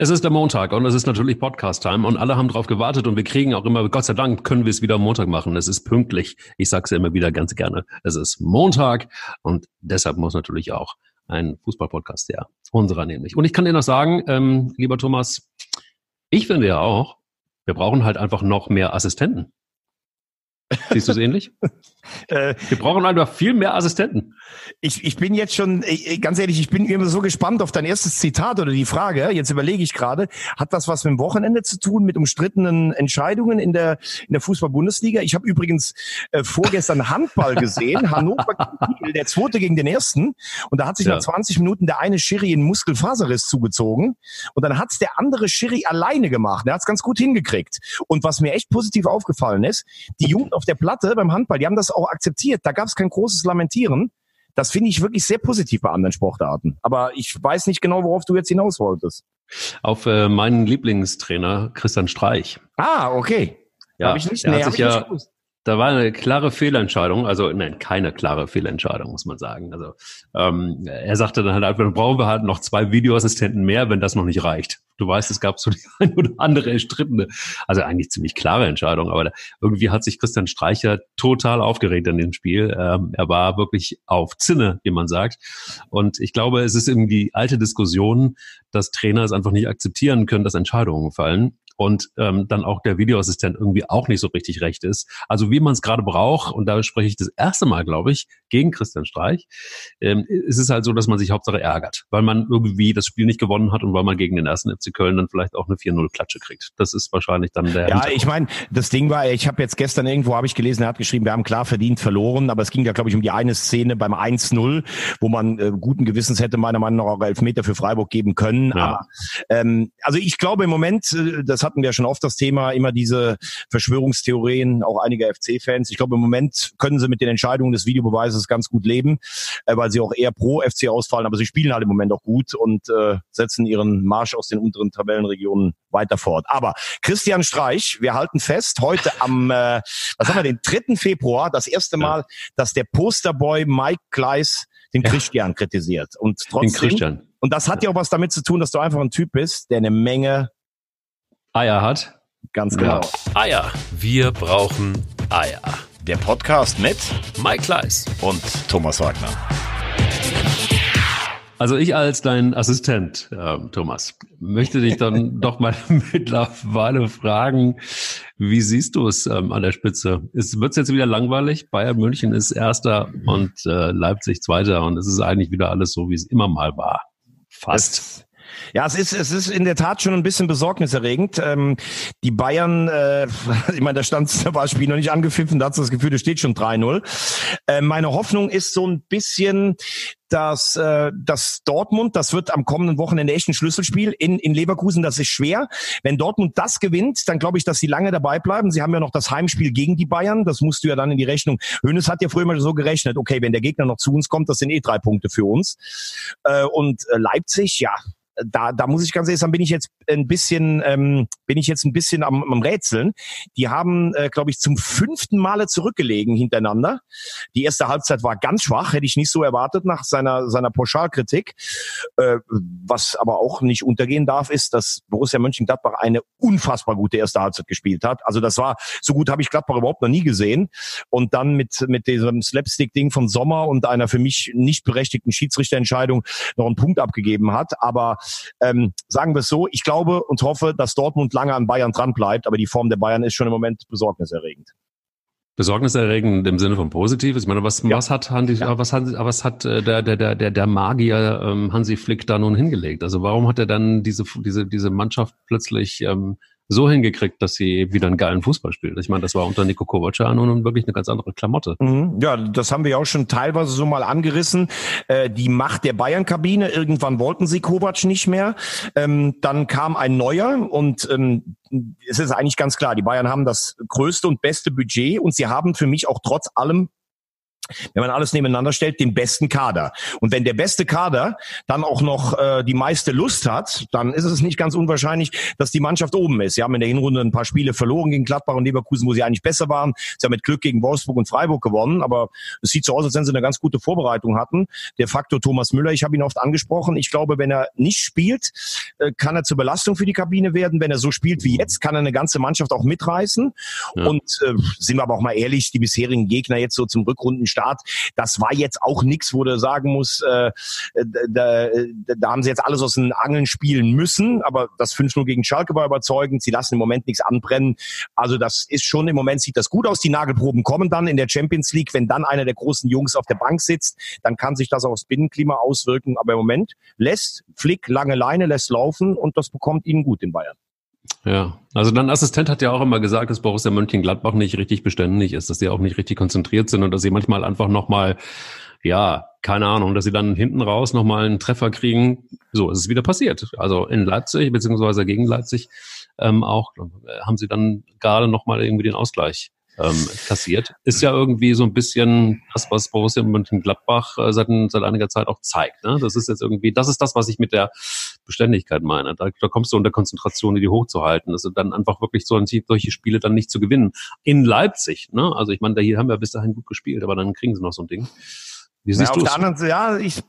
Es ist der Montag und es ist natürlich Podcast-Time und alle haben drauf gewartet und wir kriegen auch immer, Gott sei Dank können wir es wieder Montag machen. Es ist pünktlich. Ich sage es ja immer wieder ganz gerne. Es ist Montag und deshalb muss natürlich auch ein Fußball-Podcast, ja, unserer nämlich. Und ich kann dir noch sagen, ähm, lieber Thomas, ich finde ja auch, wir brauchen halt einfach noch mehr Assistenten. Siehst du es ähnlich? Äh, Wir brauchen einfach viel mehr Assistenten. Ich, ich bin jetzt schon, ganz ehrlich, ich bin immer so gespannt auf dein erstes Zitat oder die Frage. Jetzt überlege ich gerade, hat das was mit dem Wochenende zu tun, mit umstrittenen Entscheidungen in der, in der Fußball-Bundesliga? Ich habe übrigens äh, vorgestern Handball gesehen, Hannover, der zweite gegen den ersten. Und da hat sich ja. nach 20 Minuten der eine Schiri in Muskelfaserriss zugezogen. Und dann hat's der andere Schiri alleine gemacht. Der hat's ganz gut hingekriegt. Und was mir echt positiv aufgefallen ist, die Jugend auf der Platte beim Handball, die haben das auch akzeptiert. Da gab es kein großes Lamentieren. Das finde ich wirklich sehr positiv bei anderen Sportarten. Aber ich weiß nicht genau, worauf du jetzt hinaus wolltest. Auf äh, meinen Lieblingstrainer Christian Streich. Ah, okay. Ja, ich nicht, nee, hat sich ja, da war eine klare Fehlentscheidung, also nein, keine klare Fehlentscheidung, muss man sagen. Also ähm, er sagte dann halt, dann brauchen wir halt noch zwei Videoassistenten mehr, wenn das noch nicht reicht. Du weißt, es gab so die eine oder andere erstrittene, also eigentlich ziemlich klare Entscheidung, aber da, irgendwie hat sich Christian Streicher total aufgeregt an dem Spiel. Ähm, er war wirklich auf Zinne, wie man sagt. Und ich glaube, es ist irgendwie die alte Diskussion, dass Trainer es einfach nicht akzeptieren können, dass Entscheidungen fallen und ähm, dann auch der Videoassistent irgendwie auch nicht so richtig recht ist. Also wie man es gerade braucht, und da spreche ich das erste Mal, glaube ich, gegen Christian Streich, ähm, ist es halt so, dass man sich Hauptsache ärgert, weil man irgendwie das Spiel nicht gewonnen hat und weil man gegen den ersten FC Köln dann vielleicht auch eine 4-0-Klatsche kriegt. Das ist wahrscheinlich dann der. Ja, ich meine, das Ding war, ich habe jetzt gestern irgendwo, habe ich gelesen, er hat geschrieben, wir haben klar verdient verloren, aber es ging ja, glaube ich, um die eine Szene beim 1-0, wo man äh, guten Gewissens hätte meiner Meinung nach auch Elfmeter für Freiburg geben können. Ja. Aber ähm, also ich glaube im Moment, äh, das hat hatten wir schon oft das Thema, immer diese Verschwörungstheorien, auch einige FC-Fans. Ich glaube, im Moment können sie mit den Entscheidungen des Videobeweises ganz gut leben, äh, weil sie auch eher pro FC ausfallen, aber sie spielen halt im Moment auch gut und äh, setzen ihren Marsch aus den unteren Tabellenregionen weiter fort. Aber Christian Streich, wir halten fest, heute am, äh, was haben wir, den 3. Februar, das erste Mal, dass der Posterboy Mike Gleis den Christian kritisiert. Und trotzdem, den Christian. Und das hat ja auch was damit zu tun, dass du einfach ein Typ bist, der eine Menge Eier hat. Ganz genau. Ja. Eier. Wir brauchen Eier. Der Podcast mit Mike Kleiss und Thomas Wagner. Also ich als dein Assistent, äh, Thomas, möchte dich dann doch mal mittlerweile fragen, wie siehst du es ähm, an der Spitze? Wird es jetzt wieder langweilig? Bayern München ist Erster und äh, Leipzig Zweiter und es ist eigentlich wieder alles so, wie es immer mal war. Fast. Es, ja, es ist, es ist in der Tat schon ein bisschen besorgniserregend. Ähm, die Bayern, äh, ich meine, da stand, da war das Spiel noch nicht angepfiffen, da hat das Gefühl, es steht schon 3-0. Äh, meine Hoffnung ist so ein bisschen, dass äh, das Dortmund, das wird am kommenden Wochenende echt ein Schlüsselspiel in, in Leverkusen, das ist schwer. Wenn Dortmund das gewinnt, dann glaube ich, dass sie lange dabei bleiben. Sie haben ja noch das Heimspiel gegen die Bayern, das musst du ja dann in die Rechnung. Hönes hat ja früher mal so gerechnet, okay, wenn der Gegner noch zu uns kommt, das sind eh drei Punkte für uns. Äh, und äh, Leipzig, ja, da, da muss ich ganz ehrlich sagen, bin ich jetzt ein bisschen, ähm, bin ich jetzt ein bisschen am, am Rätseln. Die haben, äh, glaube ich, zum fünften Male zurückgelegen hintereinander. Die erste Halbzeit war ganz schwach, hätte ich nicht so erwartet nach seiner seiner Pauschalkritik. Äh, was aber auch nicht untergehen darf, ist, dass Borussia Mönchengladbach eine unfassbar gute erste Halbzeit gespielt hat. Also das war so gut habe ich Gladbach überhaupt noch nie gesehen. Und dann mit mit diesem Slapstick-Ding von Sommer und einer für mich nicht berechtigten Schiedsrichterentscheidung noch einen Punkt abgegeben hat. Aber ähm, sagen wir es so, ich glaube und hoffe, dass Dortmund lange an Bayern dran bleibt, aber die Form der Bayern ist schon im Moment besorgniserregend. Besorgniserregend im Sinne von Positives. Ich meine, was, ja. was hat Hansi, ja. was hat, was hat äh, der, der, der, der, der Magier ähm, Hansi Flick da nun hingelegt? Also warum hat er dann diese, diese, diese Mannschaft plötzlich ähm, so hingekriegt, dass sie wieder einen geilen Fußball spielt. Ich meine, das war unter Nico Kovac ja nun wirklich eine ganz andere Klamotte. Mhm. Ja, das haben wir ja auch schon teilweise so mal angerissen. Äh, die Macht der Bayern-Kabine, irgendwann wollten sie Kovac nicht mehr. Ähm, dann kam ein neuer und ähm, es ist eigentlich ganz klar, die Bayern haben das größte und beste Budget und sie haben für mich auch trotz allem wenn man alles nebeneinander stellt, den besten Kader. Und wenn der beste Kader dann auch noch äh, die meiste Lust hat, dann ist es nicht ganz unwahrscheinlich, dass die Mannschaft oben ist. Sie haben in der Hinrunde ein paar Spiele verloren gegen Gladbach und Leverkusen, wo sie eigentlich besser waren. Sie haben mit Glück gegen Wolfsburg und Freiburg gewonnen, aber es sieht so aus, als wenn sie eine ganz gute Vorbereitung hatten. Der Faktor Thomas Müller, ich habe ihn oft angesprochen. Ich glaube, wenn er nicht spielt, äh, kann er zur Belastung für die Kabine werden. Wenn er so spielt wie jetzt, kann er eine ganze Mannschaft auch mitreißen. Ja. Und äh, sind wir aber auch mal ehrlich, die bisherigen Gegner jetzt so zum Rückrunden Start. Das war jetzt auch nichts, wo du sagen musst, äh, da, da haben sie jetzt alles aus den Angeln spielen müssen, aber das 5-0 gegen Schalke war überzeugend. Sie lassen im Moment nichts anbrennen. Also das ist schon im Moment sieht das gut aus. Die Nagelproben kommen dann in der Champions League. Wenn dann einer der großen Jungs auf der Bank sitzt, dann kann sich das aufs Binnenklima auswirken. Aber im Moment lässt Flick lange Leine, lässt laufen und das bekommt ihnen gut in Bayern. Ja, also dein Assistent hat ja auch immer gesagt, dass Borussia Mönchengladbach nicht richtig beständig ist, dass sie auch nicht richtig konzentriert sind und dass sie manchmal einfach nochmal, ja, keine Ahnung, dass sie dann hinten raus nochmal einen Treffer kriegen. So ist es wieder passiert. Also in Leipzig, beziehungsweise gegen Leipzig ähm, auch, äh, haben sie dann gerade nochmal irgendwie den Ausgleich ähm, kassiert. Ist ja irgendwie so ein bisschen das, was Borussia Mönchengladbach äh, seit, seit einiger Zeit auch zeigt. Ne? Das ist jetzt irgendwie, das ist das, was ich mit der Beständigkeit meine. Da, da kommst du unter Konzentration, die hochzuhalten. Ist dann einfach wirklich so, solche Spiele dann nicht zu gewinnen. In Leipzig, ne? Also ich meine, da hier haben wir bis dahin gut gespielt, aber dann kriegen sie noch so ein Ding. Wie siehst ja, auf der anderen, ja, ich,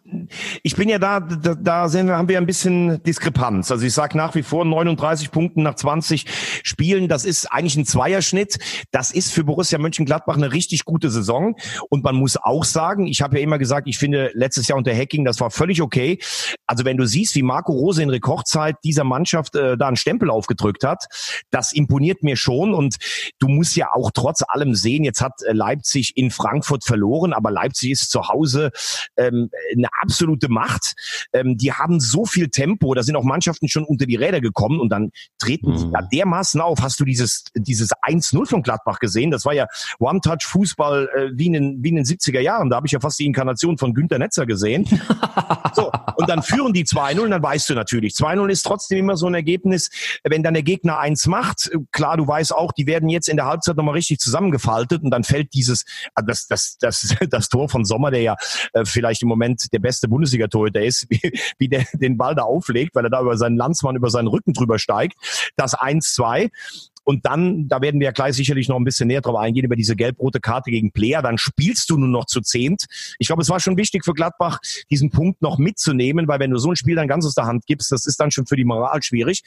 ich bin ja da, da, da sehen wir, haben wir ein bisschen Diskrepanz. Also ich sage nach wie vor 39 Punkten nach 20 Spielen, das ist eigentlich ein Zweierschnitt. Das ist für Borussia Mönchengladbach eine richtig gute Saison. Und man muss auch sagen, ich habe ja immer gesagt, ich finde letztes Jahr unter Hacking, das war völlig okay. Also wenn du siehst, wie Marco Rose in Rekordzeit dieser Mannschaft äh, da einen Stempel aufgedrückt hat, das imponiert mir schon. Und du musst ja auch trotz allem sehen, jetzt hat äh, Leipzig in Frankfurt verloren, aber Leipzig ist zu Hause Hause ähm, eine absolute Macht. Ähm, die haben so viel Tempo, da sind auch Mannschaften schon unter die Räder gekommen und dann treten sie mhm. da dermaßen auf. Hast du dieses, dieses 1-0 von Gladbach gesehen? Das war ja One-Touch-Fußball äh, wie, in den, wie in den 70er Jahren. Da habe ich ja fast die Inkarnation von Günter Netzer gesehen. so, und dann führen die 2-0 und dann weißt du natürlich, 2-0 ist trotzdem immer so ein Ergebnis, wenn dann der Gegner eins macht, klar, du weißt auch, die werden jetzt in der Halbzeit nochmal richtig zusammengefaltet und dann fällt dieses, ah, das, das, das, das Tor von Sommer, der ja äh, vielleicht im Moment der beste Bundesliga-Torhüter ist, wie, wie der den Ball da auflegt, weil er da über seinen Landsmann, über seinen Rücken drüber steigt. Das 1-2. Und dann, da werden wir ja gleich sicherlich noch ein bisschen näher drauf eingehen, über diese gelb-rote Karte gegen Player. Dann spielst du nur noch zu zehnt. Ich glaube, es war schon wichtig für Gladbach, diesen Punkt noch mitzunehmen, weil wenn du so ein Spiel dann ganz aus der Hand gibst, das ist dann schon für die Moral schwierig.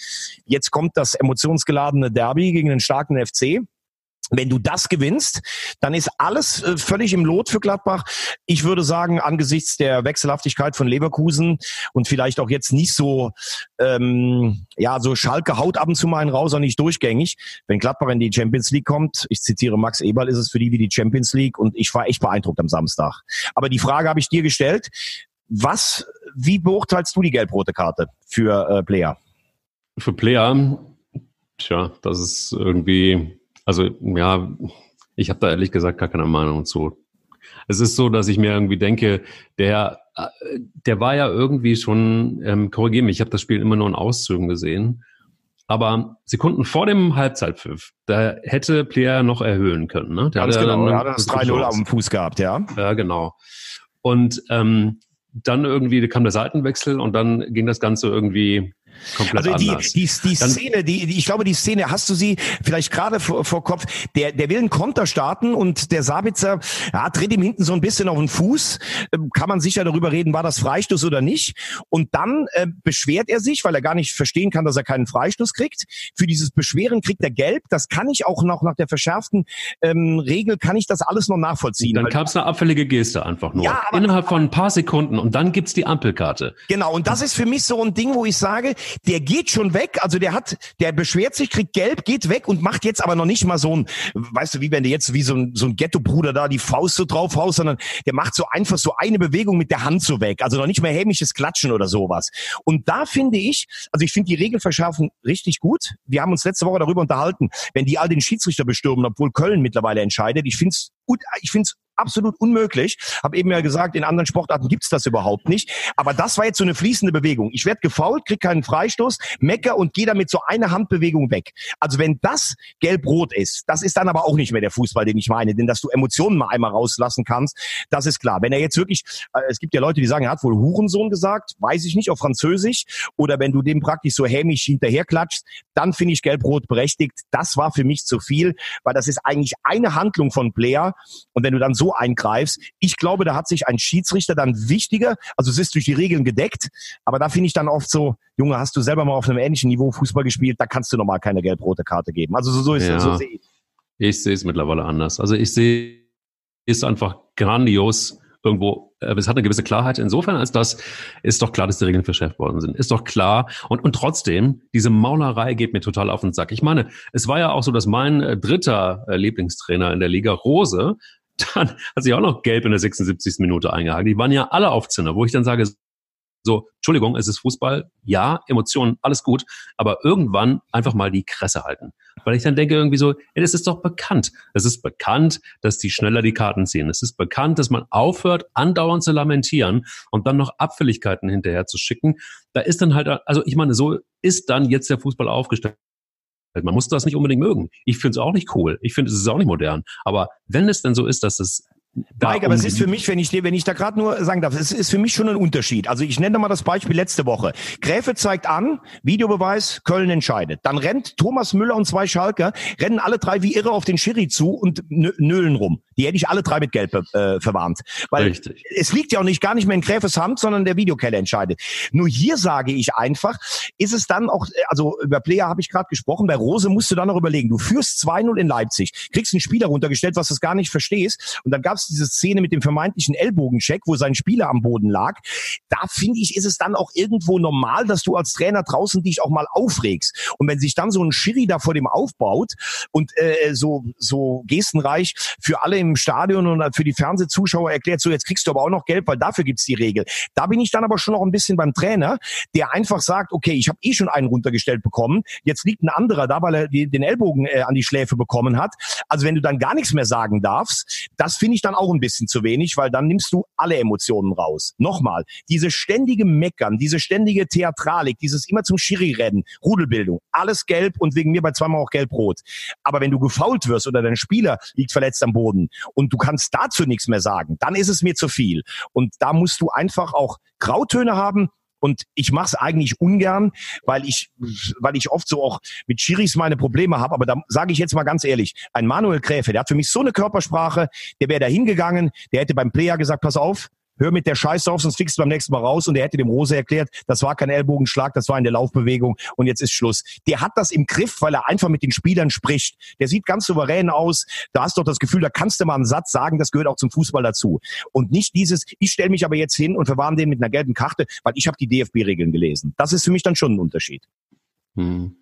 Jetzt kommt das emotionsgeladene Derby gegen den starken FC. Wenn du das gewinnst, dann ist alles äh, völlig im Lot für Gladbach. Ich würde sagen, angesichts der Wechselhaftigkeit von Leverkusen und vielleicht auch jetzt nicht so, ähm, ja, so Schalke haut ab und zu mal einen raus, auch nicht durchgängig. Wenn Gladbach in die Champions League kommt, ich zitiere Max Eberl, ist es für die wie die Champions League und ich war echt beeindruckt am Samstag. Aber die Frage habe ich dir gestellt. Was, wie beurteilst du die gelb-rote Karte für äh, Player? Für Player, tja, das ist irgendwie also ja, ich habe da ehrlich gesagt gar keine Meinung zu. Es ist so, dass ich mir irgendwie denke, der, äh, der war ja irgendwie schon, ähm, korrigiere mich, ich habe das Spiel immer nur in Auszügen gesehen, aber Sekunden vor dem Halbzeitpfiff, da hätte Player noch erhöhen können. Ne? Der Ganz hat genau, er hat das 3-0 auf dem Fuß gehabt, ja. Ja, genau. Und ähm, dann irgendwie kam der Seitenwechsel und dann ging das Ganze irgendwie Komplett also die, anders. die, die Szene, die, die, ich glaube, die Szene, hast du sie vielleicht gerade vor, vor Kopf, der, der will einen Konter starten und der Sabitzer ja, tritt ihm hinten so ein bisschen auf den Fuß. Ähm, kann man sicher darüber reden, war das Freistoß oder nicht. Und dann äh, beschwert er sich, weil er gar nicht verstehen kann, dass er keinen Freistoß kriegt. Für dieses Beschweren kriegt er gelb. Das kann ich auch noch nach der verschärften ähm, Regel, kann ich das alles noch nachvollziehen. Dann kam es eine abfällige Geste einfach nur. Ja, Innerhalb von ein paar Sekunden und dann gibt's die Ampelkarte. Genau, und das ist für mich so ein Ding, wo ich sage, der geht schon weg, also der hat, der beschwert sich, kriegt gelb, geht weg und macht jetzt aber noch nicht mal so ein, weißt du, wie wenn der jetzt wie so ein, so ein Ghetto-Bruder da die Faust so drauf haust, sondern der macht so einfach so eine Bewegung mit der Hand so weg, also noch nicht mehr hämisches Klatschen oder sowas. Und da finde ich, also ich finde die Regelverschärfung richtig gut. Wir haben uns letzte Woche darüber unterhalten, wenn die all den Schiedsrichter bestürmen, obwohl Köln mittlerweile entscheidet. Ich finde es ich finde es absolut unmöglich. Habe eben ja gesagt, in anderen Sportarten gibt's das überhaupt nicht. Aber das war jetzt so eine fließende Bewegung. Ich werde gefault, krieg keinen Freistoß, mecker und gehe damit so eine Handbewegung weg. Also wenn das gelb-rot ist, das ist dann aber auch nicht mehr der Fußball, den ich meine. Denn dass du Emotionen mal einmal rauslassen kannst, das ist klar. Wenn er jetzt wirklich, äh, es gibt ja Leute, die sagen, er hat wohl Hurensohn gesagt, weiß ich nicht, auf Französisch. Oder wenn du dem praktisch so hämisch hinterherklatschst, dann finde ich gelb-rot berechtigt. Das war für mich zu viel, weil das ist eigentlich eine Handlung von Player. Und wenn du dann so eingreifst, ich glaube, da hat sich ein Schiedsrichter dann wichtiger, also es ist durch die Regeln gedeckt, aber da finde ich dann oft so, Junge, hast du selber mal auf einem ähnlichen Niveau Fußball gespielt, da kannst du normal keine gelb-rote Karte geben. Also so, so ist ja, so sehe ich. Ich sehe es mittlerweile anders. Also ich sehe es einfach grandios irgendwo, es hat eine gewisse Klarheit insofern, als das ist doch klar, dass die Regeln verschärft worden sind. Ist doch klar. Und, und trotzdem, diese Maulerei geht mir total auf den Sack. Ich meine, es war ja auch so, dass mein äh, dritter äh, Lieblingstrainer in der Liga, Rose, dann hat sich auch noch gelb in der 76. Minute eingehaken. Die waren ja alle auf Zinner, wo ich dann sage, so, Entschuldigung, es ist Fußball, ja, Emotionen, alles gut, aber irgendwann einfach mal die Kresse halten. Weil ich dann denke irgendwie so, ey, es ist doch bekannt. Es ist bekannt, dass die schneller die Karten ziehen. Es ist bekannt, dass man aufhört, andauernd zu lamentieren und dann noch Abfälligkeiten hinterher zu schicken. Da ist dann halt, also ich meine, so ist dann jetzt der Fußball aufgestellt. Man muss das nicht unbedingt mögen. Ich finde es auch nicht cool. Ich finde es ist auch nicht modern. Aber wenn es denn so ist, dass es Mike, aber es ist für mich, wenn ich, wenn ich da gerade nur sagen darf, es ist für mich schon ein Unterschied. Also ich nenne mal das Beispiel letzte Woche. Gräfe zeigt an, Videobeweis, Köln entscheidet. Dann rennt Thomas Müller und zwei Schalker, rennen alle drei wie irre auf den Schiri zu und nölen rum. Die hätte ich alle drei mit Gelb äh, verwarnt. Weil Richtig. es liegt ja auch nicht gar nicht mehr in Gräfes Hand, sondern der Videokeller entscheidet. Nur hier sage ich einfach, ist es dann auch, also über Player habe ich gerade gesprochen, bei Rose musst du dann noch überlegen, du führst 2-0 in Leipzig, kriegst einen Spieler runtergestellt, was du gar nicht verstehst, und dann gab es diese Szene mit dem vermeintlichen Ellbogencheck, wo sein Spieler am Boden lag. Da finde ich, ist es dann auch irgendwo normal, dass du als Trainer draußen dich auch mal aufregst. Und wenn sich dann so ein Schiri da vor dem aufbaut und äh, so, so gestenreich für alle im Stadion und für die Fernsehzuschauer erklärt, so jetzt kriegst du aber auch noch Geld, weil dafür gibt's die Regel. Da bin ich dann aber schon noch ein bisschen beim Trainer, der einfach sagt, okay, ich habe eh schon einen runtergestellt bekommen, jetzt liegt ein anderer da, weil er den Ellbogen äh, an die Schläfe bekommen hat. Also wenn du dann gar nichts mehr sagen darfst, das finde ich dann auch ein bisschen zu wenig, weil dann nimmst du alle Emotionen raus. Nochmal, diese ständige Meckern, diese ständige Theatralik, dieses immer zum Schiri rennen, Rudelbildung, alles gelb und wegen mir bei zweimal auch gelb-rot. Aber wenn du gefault wirst oder dein Spieler liegt verletzt am Boden und du kannst dazu nichts mehr sagen, dann ist es mir zu viel. Und da musst du einfach auch Grautöne haben, und ich mache es eigentlich ungern, weil ich, weil ich oft so auch mit Schiris meine Probleme habe. Aber da sage ich jetzt mal ganz ehrlich, ein Manuel Gräfe, der hat für mich so eine Körpersprache, der wäre da hingegangen, der hätte beim Player gesagt, pass auf, hör mit der Scheiße auf, sonst fliegst du beim nächsten Mal raus. Und er hätte dem Rose erklärt, das war kein Ellbogenschlag, das war in der Laufbewegung und jetzt ist Schluss. Der hat das im Griff, weil er einfach mit den Spielern spricht. Der sieht ganz souverän aus. Da hast du doch das Gefühl, da kannst du mal einen Satz sagen, das gehört auch zum Fußball dazu. Und nicht dieses, ich stelle mich aber jetzt hin und verwarne den mit einer gelben Karte, weil ich habe die DFB-Regeln gelesen. Das ist für mich dann schon ein Unterschied. Hm.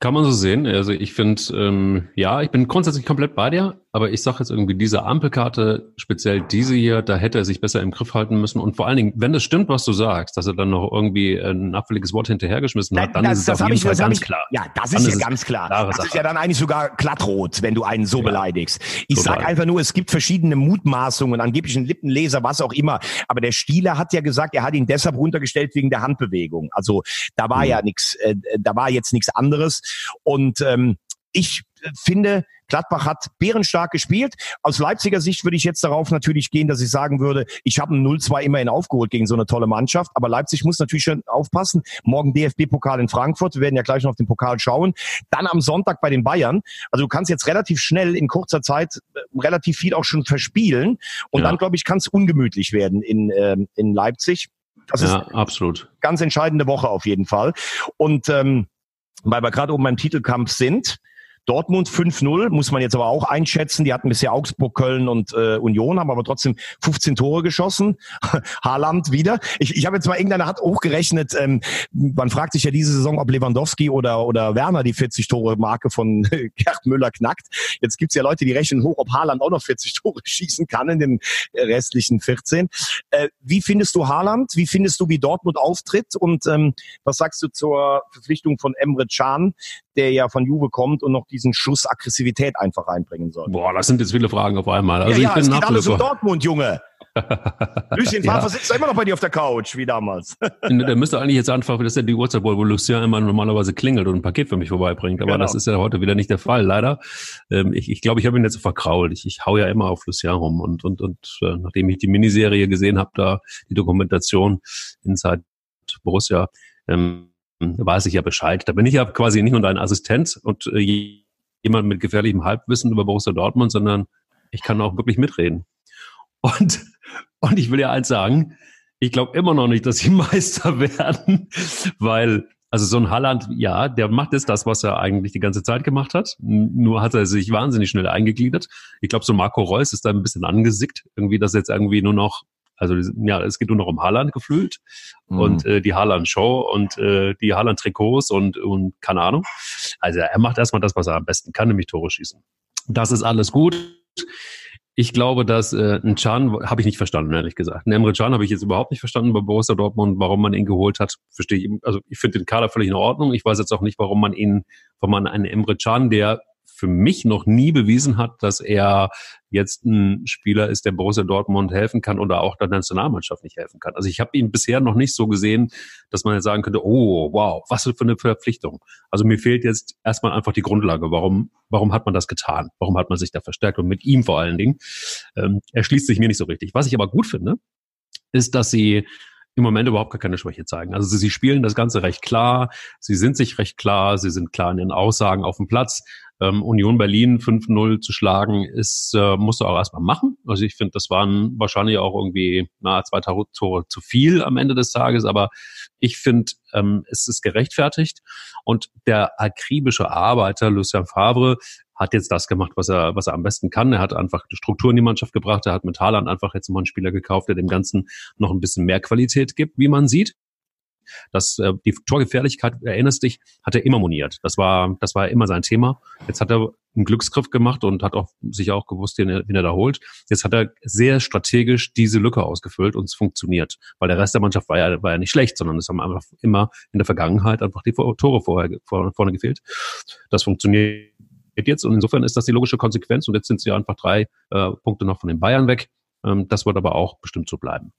Kann man so sehen. Also ich finde, ähm, ja, ich bin grundsätzlich komplett bei dir, aber ich sage jetzt irgendwie, diese Ampelkarte, speziell diese hier, da hätte er sich besser im Griff halten müssen. Und vor allen Dingen, wenn das stimmt, was du sagst, dass er dann noch irgendwie ein abfälliges Wort hinterhergeschmissen hat, dann das, ist es auf jeden ich, Fall ganz ich, klar. Ja, das dann ist ja ganz klar. Das Sache. ist ja dann eigentlich sogar glattrot, wenn du einen so ja. beleidigst. Ich Total. sag einfach nur, es gibt verschiedene Mutmaßungen, angeblichen Lippenleser, was auch immer. Aber der Stieler hat ja gesagt, er hat ihn deshalb runtergestellt wegen der Handbewegung. Also da war mhm. ja nichts, äh, da war jetzt nichts anderes. Und ähm, ich finde, Gladbach hat bärenstark gespielt. Aus Leipziger Sicht würde ich jetzt darauf natürlich gehen, dass ich sagen würde, ich habe ein 0-2 immerhin aufgeholt gegen so eine tolle Mannschaft. Aber Leipzig muss natürlich schon aufpassen. Morgen DFB-Pokal in Frankfurt. Wir werden ja gleich noch auf den Pokal schauen. Dann am Sonntag bei den Bayern. Also du kannst jetzt relativ schnell in kurzer Zeit äh, relativ viel auch schon verspielen. Und ja. dann, glaube ich, kann es ungemütlich werden in, äh, in Leipzig. Das ja, ist absolut. Ganz entscheidende Woche auf jeden Fall. Und ähm, weil wir gerade oben beim Titelkampf sind, Dortmund 5-0, muss man jetzt aber auch einschätzen. Die hatten bisher Augsburg, Köln und äh, Union, haben aber trotzdem 15 Tore geschossen. Haaland wieder. Ich, ich habe jetzt mal irgendeiner hat hochgerechnet, ähm, man fragt sich ja diese Saison, ob Lewandowski oder, oder Werner die 40-Tore-Marke von Gerd Müller knackt. Jetzt gibt's ja Leute, die rechnen hoch, ob Haaland auch noch 40 Tore schießen kann in den restlichen 14. Äh, wie findest du Haaland? Wie findest du, wie Dortmund auftritt? Und ähm, was sagst du zur Verpflichtung von Emre Can, der ja von Juve kommt und noch die diesen Schuss Aggressivität einfach reinbringen soll. Boah, das sind jetzt viele Fragen auf einmal. Also ja, ja, ich bin es geht alles um Dortmund, Junge. Lucien Favre ja. sitzt immer noch bei dir auf der Couch, wie damals. der müsste eigentlich jetzt anfangen, das ist ja die Uhrzeit, wo Lucien immer normalerweise klingelt und ein Paket für mich vorbeibringt. Aber genau. das ist ja heute wieder nicht der Fall, leider. Ähm, ich glaube, ich, glaub, ich habe ihn jetzt verkrault. Ich, ich hau ja immer auf Lucien rum. Und, und, und äh, nachdem ich die Miniserie gesehen habe, da die Dokumentation Inside Borussia, ähm, weiß ich ja Bescheid. Da bin ich ja quasi nicht nur dein Assistent und äh, jemand mit gefährlichem Halbwissen über Borussia Dortmund, sondern ich kann auch wirklich mitreden. Und, und ich will ja eins sagen, ich glaube immer noch nicht, dass sie Meister werden, weil also so ein Halland, ja, der macht jetzt das, was er eigentlich die ganze Zeit gemacht hat. Nur hat er sich wahnsinnig schnell eingegliedert. Ich glaube, so Marco Reus ist da ein bisschen angesickt, irgendwie, dass jetzt irgendwie nur noch, also ja, es geht nur noch um Haaland gefühlt mhm. und äh, die Haaland-Show und äh, die Haaland-Trikots und, und keine Ahnung. Also er macht erstmal das, was er am besten kann, nämlich Tore schießen. Das ist alles gut. Ich glaube, dass äh, ein Can habe ich nicht verstanden, ehrlich gesagt. Ein Emre Can habe ich jetzt überhaupt nicht verstanden bei Borussia Dortmund, warum man ihn geholt hat. Verstehe ich. Also ich finde den Kader völlig in Ordnung. Ich weiß jetzt auch nicht, warum man ihn, warum man einen Emre Can, der für mich noch nie bewiesen hat, dass er jetzt ein Spieler ist, der Borussia Dortmund helfen kann oder auch der Nationalmannschaft nicht helfen kann. Also ich habe ihn bisher noch nicht so gesehen, dass man jetzt sagen könnte, oh, wow, was für eine Verpflichtung. Also mir fehlt jetzt erstmal einfach die Grundlage. Warum, warum hat man das getan? Warum hat man sich da verstärkt? Und mit ihm vor allen Dingen. Ähm, er schließt sich mir nicht so richtig. Was ich aber gut finde, ist, dass sie im Moment überhaupt gar keine Schwäche zeigen. Also sie, sie spielen das Ganze recht klar, sie sind sich recht klar, sie sind klar in den Aussagen auf dem Platz. Ähm, Union Berlin 5-0 zu schlagen, ist, äh, musst du auch erstmal machen. Also ich finde, das waren wahrscheinlich auch irgendwie na, zwei Tore zu viel am Ende des Tages, aber ich finde, ähm, es ist gerechtfertigt. Und der akribische Arbeiter Lucien Favre hat jetzt das gemacht, was er, was er am besten kann. Er hat einfach Struktur in die Mannschaft gebracht. Er hat mit Haaland einfach jetzt mal einen Spieler gekauft, der dem Ganzen noch ein bisschen mehr Qualität gibt, wie man sieht. Das, äh, die Torgefährlichkeit, erinnerst dich, hat er immer moniert. Das war, das war immer sein Thema. Jetzt hat er einen Glücksgriff gemacht und hat auch sicher auch gewusst, wen er, wen er da holt. Jetzt hat er sehr strategisch diese Lücke ausgefüllt und es funktioniert. Weil der Rest der Mannschaft war ja, war ja nicht schlecht, sondern es haben einfach immer in der Vergangenheit einfach die Tore vorher, vorne gefehlt. Das funktioniert jetzt und insofern ist das die logische Konsequenz und jetzt sind sie einfach drei äh, Punkte noch von den Bayern weg. Ähm, das wird aber auch bestimmt so bleiben.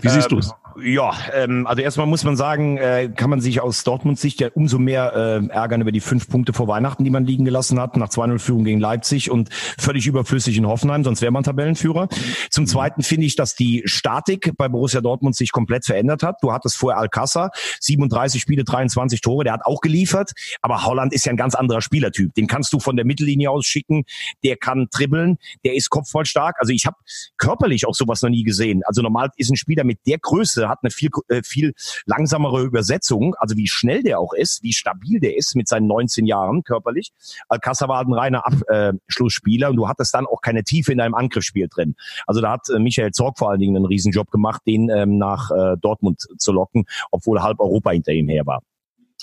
Wie siehst ähm, du es? Ja, ähm, also erstmal muss man sagen, äh, kann man sich aus Dortmunds Sicht ja umso mehr äh, ärgern über die fünf Punkte vor Weihnachten, die man liegen gelassen hat, nach 2-0-Führung gegen Leipzig und völlig überflüssig in Hoffenheim, sonst wäre man Tabellenführer. Zum Zweiten finde ich, dass die Statik bei Borussia Dortmund sich komplett verändert hat. Du hattest vorher Alcázar, 37 Spiele, 23 Tore, der hat auch geliefert, aber Holland ist ja ein ganz anderer Spielertyp. Den kannst du von der Mittellinie aus schicken, der kann dribbeln, der ist kopfvoll stark. Also ich habe körperlich auch sowas noch nie gesehen. Also normal ist ein Spieler mit der Größe, hat eine viel, äh, viel langsamere Übersetzung, also wie schnell der auch ist, wie stabil der ist mit seinen 19 Jahren körperlich. Alcázar war ein reiner Abschlussspieler und du hattest dann auch keine Tiefe in deinem Angriffsspiel drin. Also da hat äh, Michael Zorg vor allen Dingen einen Riesenjob gemacht, den ähm, nach äh, Dortmund zu locken, obwohl halb Europa hinter ihm her war.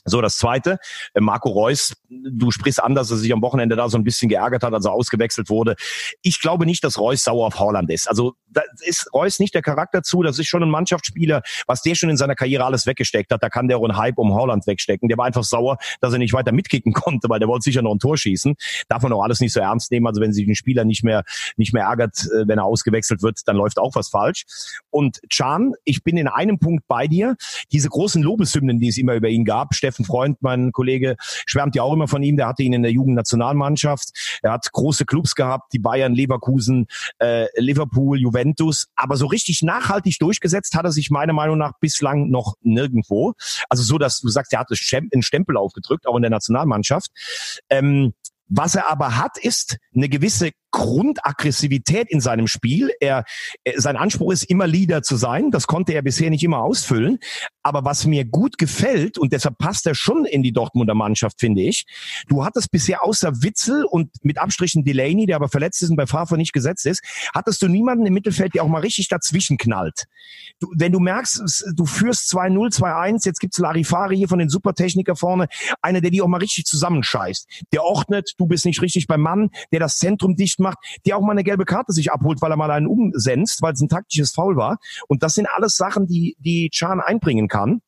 So, das zweite, äh, Marco Reus, du sprichst an, dass er sich am Wochenende da so ein bisschen geärgert hat, als er ausgewechselt wurde. Ich glaube nicht, dass Reus sauer auf Holland ist. Also da ist Reus nicht der Charakter zu, das ist schon ein Mannschaftsspieler, was der schon in seiner Karriere alles weggesteckt hat, da kann der auch einen Hype um Holland wegstecken. Der war einfach sauer, dass er nicht weiter mitkicken konnte, weil der wollte sicher noch ein Tor schießen. Darf man auch alles nicht so ernst nehmen. Also wenn sich ein Spieler nicht mehr, nicht mehr ärgert, äh, wenn er ausgewechselt wird, dann läuft auch was falsch. Und Can, ich bin in einem Punkt bei dir. Diese großen Lobeshymnen, die es immer über ihn gab, Steffen Freund, mein Kollege, schwärmt ja auch immer von ihm. Der hatte ihn in der Jugendnationalmannschaft. Er hat große Clubs gehabt, die Bayern, Leverkusen, äh, Liverpool, Juventus. Aber so richtig nachhaltig durchgesetzt hat er sich meiner Meinung nach bislang noch nirgendwo. Also so, dass du sagst, er hat einen Stempel aufgedrückt, auch in der Nationalmannschaft. Ähm, was er aber hat, ist eine gewisse Grundaggressivität in seinem Spiel. Er, er, sein Anspruch ist immer Leader zu sein. Das konnte er bisher nicht immer ausfüllen. Aber was mir gut gefällt und deshalb passt er schon in die Dortmunder Mannschaft, finde ich. Du hattest bisher außer Witzel und mit Abstrichen Delaney, der aber verletzt ist und bei Favre nicht gesetzt ist, hattest du niemanden im Mittelfeld, der auch mal richtig dazwischen knallt. Du, wenn du merkst, du führst 2-0, 2-1, jetzt gibt's Larifari hier von den Supertechniker vorne, einer, der die auch mal richtig zusammenscheißt. Der ordnet, du bist nicht richtig beim Mann, der das Zentrum dicht macht, der auch mal eine gelbe Karte sich abholt, weil er mal einen umsenzt, weil es ein taktisches Foul war. Und das sind alles Sachen, die, die Chan einbringen kann.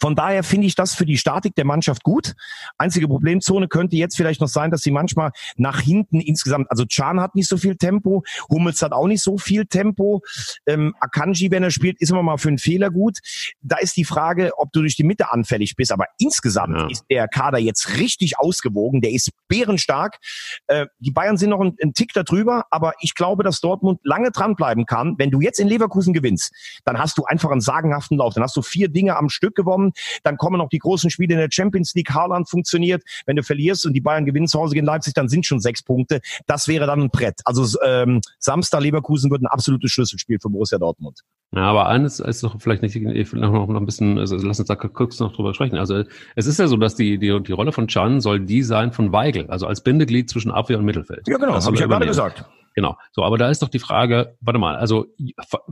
Von daher finde ich das für die Statik der Mannschaft gut. Einzige Problemzone könnte jetzt vielleicht noch sein, dass sie manchmal nach hinten insgesamt, also Chan hat nicht so viel Tempo, Hummels hat auch nicht so viel Tempo, ähm, Akanji, wenn er spielt, ist immer mal für einen Fehler gut. Da ist die Frage, ob du durch die Mitte anfällig bist, aber insgesamt ja. ist der Kader jetzt richtig ausgewogen, der ist bärenstark. Äh, die Bayern sind noch ein, ein Tick darüber, aber ich glaube, dass Dortmund lange dranbleiben kann. Wenn du jetzt in Leverkusen gewinnst, dann hast du einfach einen sagenhaften Lauf, dann hast du vier Dinge am Stück gewonnen. Dann kommen noch die großen Spiele in der Champions League. Haaland funktioniert. Wenn du verlierst und die Bayern gewinnen zu Hause gegen Leipzig, dann sind schon sechs Punkte. Das wäre dann ein Brett. Also ähm, Samstag Leverkusen wird ein absolutes Schlüsselspiel für Borussia Dortmund. Ja, aber eines ist doch vielleicht nicht noch, noch, noch ein bisschen, also lass uns da kurz noch drüber sprechen. Also es ist ja so, dass die, die, die Rolle von Chan soll die sein von Weigel, also als Bindeglied zwischen Abwehr und Mittelfeld. Ja, genau, habe ich ja gerade gesagt. Genau. So, aber da ist doch die Frage, warte mal, also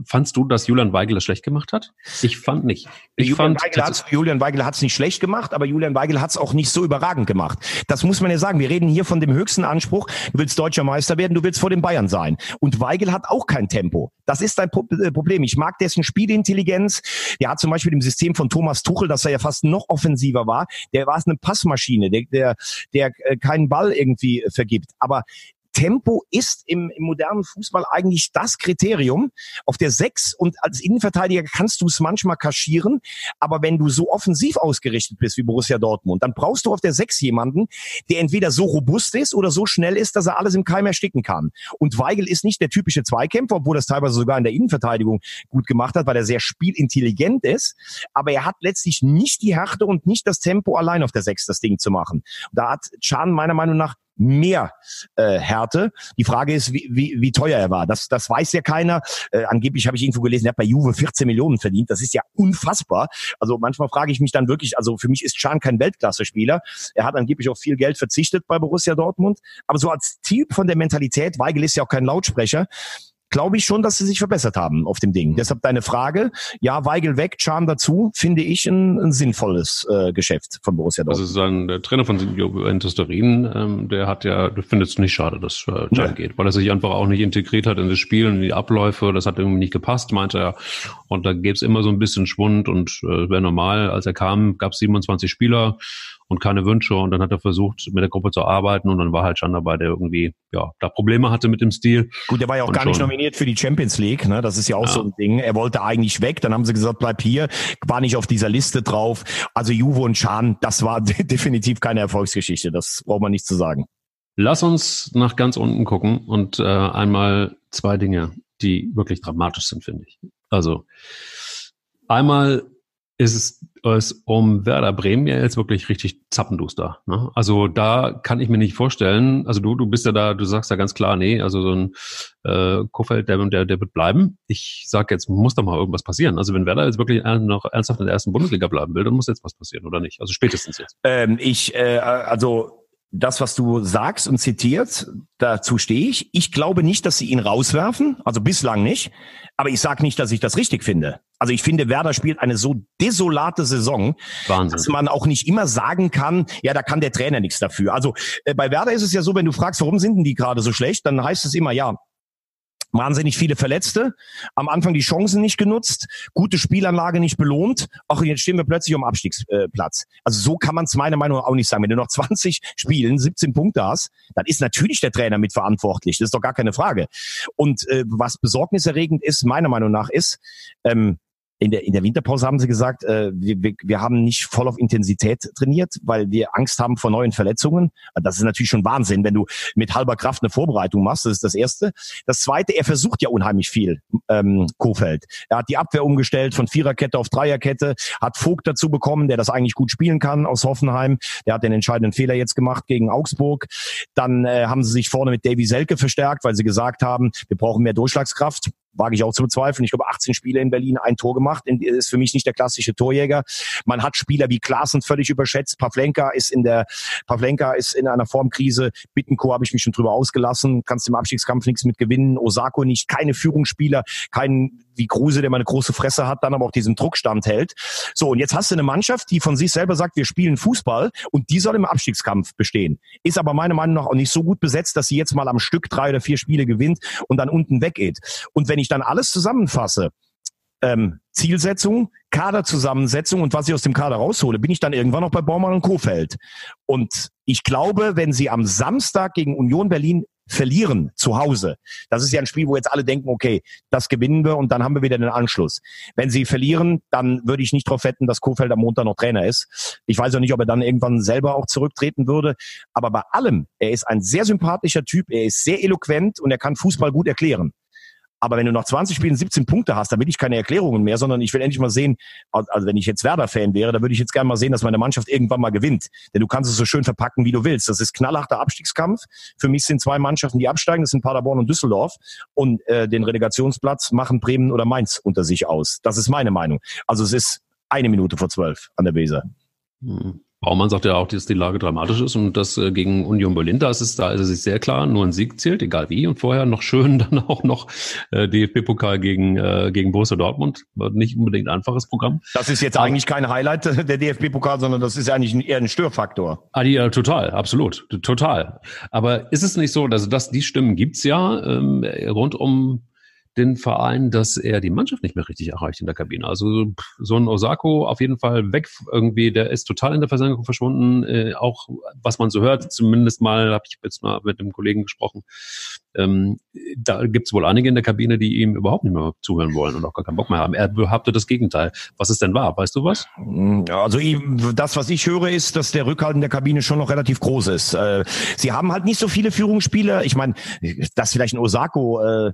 fandst du, dass Julian Weigel das schlecht gemacht hat? Ich fand nicht. Ich Julian, fand, Weigel hat's, Julian Weigel hat es nicht schlecht gemacht, aber Julian Weigel hat es auch nicht so überragend gemacht. Das muss man ja sagen. Wir reden hier von dem höchsten Anspruch. Du willst deutscher Meister werden, du willst vor den Bayern sein. Und Weigel hat auch kein Tempo. Das ist ein äh, Problem. Ich mag dessen Spielintelligenz. Der hat zum Beispiel im System von Thomas Tuchel, dass er ja fast noch offensiver war, der war es eine Passmaschine, der, der, der äh, keinen Ball irgendwie vergibt. Aber Tempo ist im, im modernen Fußball eigentlich das Kriterium. Auf der Sechs und als Innenverteidiger kannst du es manchmal kaschieren, aber wenn du so offensiv ausgerichtet bist wie Borussia Dortmund, dann brauchst du auf der Sechs jemanden, der entweder so robust ist oder so schnell ist, dass er alles im Keim ersticken kann. Und Weigel ist nicht der typische Zweikämpfer, obwohl das teilweise sogar in der Innenverteidigung gut gemacht hat, weil er sehr spielintelligent ist, aber er hat letztlich nicht die Härte und nicht das Tempo allein auf der Sechs das Ding zu machen. Da hat Chan meiner Meinung nach mehr äh, Härte. Die Frage ist, wie, wie, wie teuer er war. Das, das weiß ja keiner. Äh, angeblich habe ich irgendwo gelesen, er hat bei Juve 14 Millionen verdient. Das ist ja unfassbar. Also manchmal frage ich mich dann wirklich, also für mich ist Can kein Weltklasse-Spieler. Er hat angeblich auf viel Geld verzichtet bei Borussia Dortmund. Aber so als Typ von der Mentalität, Weigel ist ja auch kein Lautsprecher, glaube ich schon, dass sie sich verbessert haben auf dem Ding. Deshalb deine Frage, ja, Weigel weg, Charm dazu, finde ich ein, ein sinnvolles äh, Geschäft von Borussia Dortmund. Also sein der Trainer von Juventus Turin, ähm, der hat ja, du findest es nicht schade, dass äh, Can ja. geht, weil er sich einfach auch nicht integriert hat in das Spiel und in die Abläufe, das hat irgendwie nicht gepasst, meinte er. Und da gäbe es immer so ein bisschen Schwund und äh, wäre normal, als er kam, gab es 27 Spieler und keine Wünsche. Und dann hat er versucht, mit der Gruppe zu arbeiten und dann war halt Can dabei, der irgendwie, ja, da Probleme hatte mit dem Stil. Gut, der war ja auch gar schon. nicht nominiert für die Champions League, ne? Das ist ja auch ja. so ein Ding. Er wollte eigentlich weg, dann haben sie gesagt, bleib hier, war nicht auf dieser Liste drauf. Also Juve und Can, das war definitiv keine Erfolgsgeschichte. Das braucht man nicht zu sagen. Lass uns nach ganz unten gucken und äh, einmal zwei Dinge, die wirklich dramatisch sind, finde ich. Also einmal ist es um Werder Bremen ja jetzt wirklich richtig zappenduster. Ne? Also da kann ich mir nicht vorstellen, also du, du bist ja da, du sagst ja ganz klar, nee, also so ein äh, Kofeld, der, der, der wird bleiben. Ich sag jetzt, muss da mal irgendwas passieren. Also wenn Werder jetzt wirklich noch ernsthaft in der ersten Bundesliga bleiben will, dann muss jetzt was passieren, oder nicht? Also spätestens jetzt. Ähm, ich, äh, also das, was du sagst und zitierst, dazu stehe ich. Ich glaube nicht, dass sie ihn rauswerfen, also bislang nicht. Aber ich sage nicht, dass ich das richtig finde. Also ich finde, Werder spielt eine so desolate Saison, Wahnsinn. dass man auch nicht immer sagen kann, ja, da kann der Trainer nichts dafür. Also äh, bei Werder ist es ja so, wenn du fragst, warum sind denn die gerade so schlecht, dann heißt es immer, ja, wahnsinnig viele Verletzte, am Anfang die Chancen nicht genutzt, gute Spielanlage nicht belohnt. Ach, jetzt stehen wir plötzlich am Abstiegsplatz. Also so kann man es meiner Meinung nach auch nicht sagen. Wenn du noch 20 Spielen 17 Punkte hast, dann ist natürlich der Trainer mitverantwortlich. Das ist doch gar keine Frage. Und äh, was besorgniserregend ist, meiner Meinung nach, ist, ähm, in der, in der Winterpause haben sie gesagt, äh, wir, wir, wir haben nicht voll auf Intensität trainiert, weil wir Angst haben vor neuen Verletzungen. Das ist natürlich schon Wahnsinn, wenn du mit halber Kraft eine Vorbereitung machst. Das ist das Erste. Das Zweite, er versucht ja unheimlich viel, ähm, Kofeld. Er hat die Abwehr umgestellt von Viererkette auf Dreierkette, hat Vogt dazu bekommen, der das eigentlich gut spielen kann aus Hoffenheim. Der hat den entscheidenden Fehler jetzt gemacht gegen Augsburg. Dann äh, haben sie sich vorne mit Davy Selke verstärkt, weil sie gesagt haben, wir brauchen mehr Durchschlagskraft wage ich auch zu bezweifeln. Ich glaube, 18 Spiele in Berlin, ein Tor gemacht, ist für mich nicht der klassische Torjäger. Man hat Spieler wie Klaassen völlig überschätzt. Pavlenka ist in der, Pavlenka ist in einer Formkrise. Bittenko habe ich mich schon drüber ausgelassen. Kannst im Abstiegskampf nichts mit gewinnen. Osako nicht. Keine Führungsspieler, kein wie Kruse, der mal eine große Fresse hat, dann aber auch diesen Druck standhält. So, und jetzt hast du eine Mannschaft, die von sich selber sagt, wir spielen Fußball und die soll im Abstiegskampf bestehen. Ist aber meiner Meinung nach auch nicht so gut besetzt, dass sie jetzt mal am Stück drei oder vier Spiele gewinnt und dann unten weggeht. Und wenn ich dann alles zusammenfasse, ähm, Zielsetzung, Kaderzusammensetzung und was ich aus dem Kader raushole, bin ich dann irgendwann noch bei Baumann und Kofeld. Und ich glaube, wenn sie am Samstag gegen Union Berlin verlieren zu Hause. Das ist ja ein Spiel, wo jetzt alle denken, okay, das gewinnen wir und dann haben wir wieder den Anschluss. Wenn sie verlieren, dann würde ich nicht darauf wetten, dass Kofeld am Montag noch Trainer ist. Ich weiß auch nicht, ob er dann irgendwann selber auch zurücktreten würde. Aber bei allem, er ist ein sehr sympathischer Typ, er ist sehr eloquent und er kann Fußball gut erklären. Aber wenn du nach 20 Spielen 17 Punkte hast, dann will ich keine Erklärungen mehr, sondern ich will endlich mal sehen, also wenn ich jetzt Werder-Fan wäre, dann würde ich jetzt gerne mal sehen, dass meine Mannschaft irgendwann mal gewinnt. Denn du kannst es so schön verpacken, wie du willst. Das ist knallharter Abstiegskampf. Für mich sind zwei Mannschaften, die absteigen, das sind Paderborn und Düsseldorf. Und äh, den Relegationsplatz machen Bremen oder Mainz unter sich aus. Das ist meine Meinung. Also es ist eine Minute vor zwölf an der Weser. Hm. Baumann sagt ja auch, dass die Lage dramatisch ist und das äh, gegen Union Berlin, da ist es, da ist es sich sehr klar, nur ein Sieg zählt, egal wie. Und vorher noch schön dann auch noch äh, DFB-Pokal gegen, äh, gegen Borussia Dortmund. Nicht unbedingt ein einfaches Programm. Das ist jetzt eigentlich kein Highlight der DFB-Pokal, sondern das ist eigentlich eher ein Störfaktor. Ah, ja, total, absolut, total. Aber ist es nicht so, dass das die Stimmen gibt's ja ähm, rund um den Verein, dass er die Mannschaft nicht mehr richtig erreicht in der Kabine. Also so ein Osako auf jeden Fall weg irgendwie, der ist total in der Versenkung verschwunden. Äh, auch was man so hört, zumindest mal, habe ich jetzt mal mit einem Kollegen gesprochen, ähm, da gibt es wohl einige in der Kabine, die ihm überhaupt nicht mehr zuhören wollen und auch gar keinen Bock mehr haben. Er behauptet das Gegenteil. Was es denn war, weißt du was? Ja, also das, was ich höre, ist, dass der Rückhalt in der Kabine schon noch relativ groß ist. Äh, sie haben halt nicht so viele Führungsspieler. Ich meine, dass vielleicht ein Osako äh,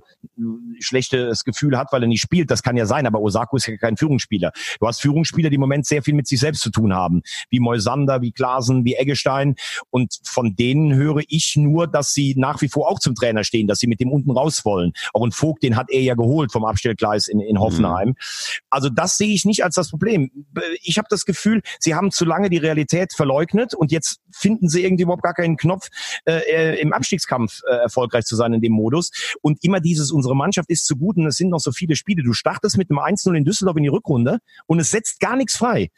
schlechtes Gefühl hat, weil er nicht spielt, das kann ja sein, aber Osako ist ja kein Führungsspieler. Du hast Führungsspieler, die im Moment sehr viel mit sich selbst zu tun haben, wie Moisander, wie Klasen, wie Eggestein und von denen höre ich nur, dass sie nach wie vor auch zum Trainer stehen, dass sie mit dem unten raus wollen. Auch ein Vogt, den hat er ja geholt vom Abstellgleis in, in Hoffenheim. Mhm. Also das sehe ich nicht als das Problem. Ich habe das Gefühl, sie haben zu lange die Realität verleugnet und jetzt finden sie irgendwie überhaupt gar keinen Knopf, äh, äh im Abstiegskampf äh, erfolgreich zu sein in dem Modus. Und immer dieses, unsere Mannschaft ist zu gut und es sind noch so viele Spiele. Du startest mit einem 1-0 in Düsseldorf in die Rückrunde und es setzt gar nichts frei.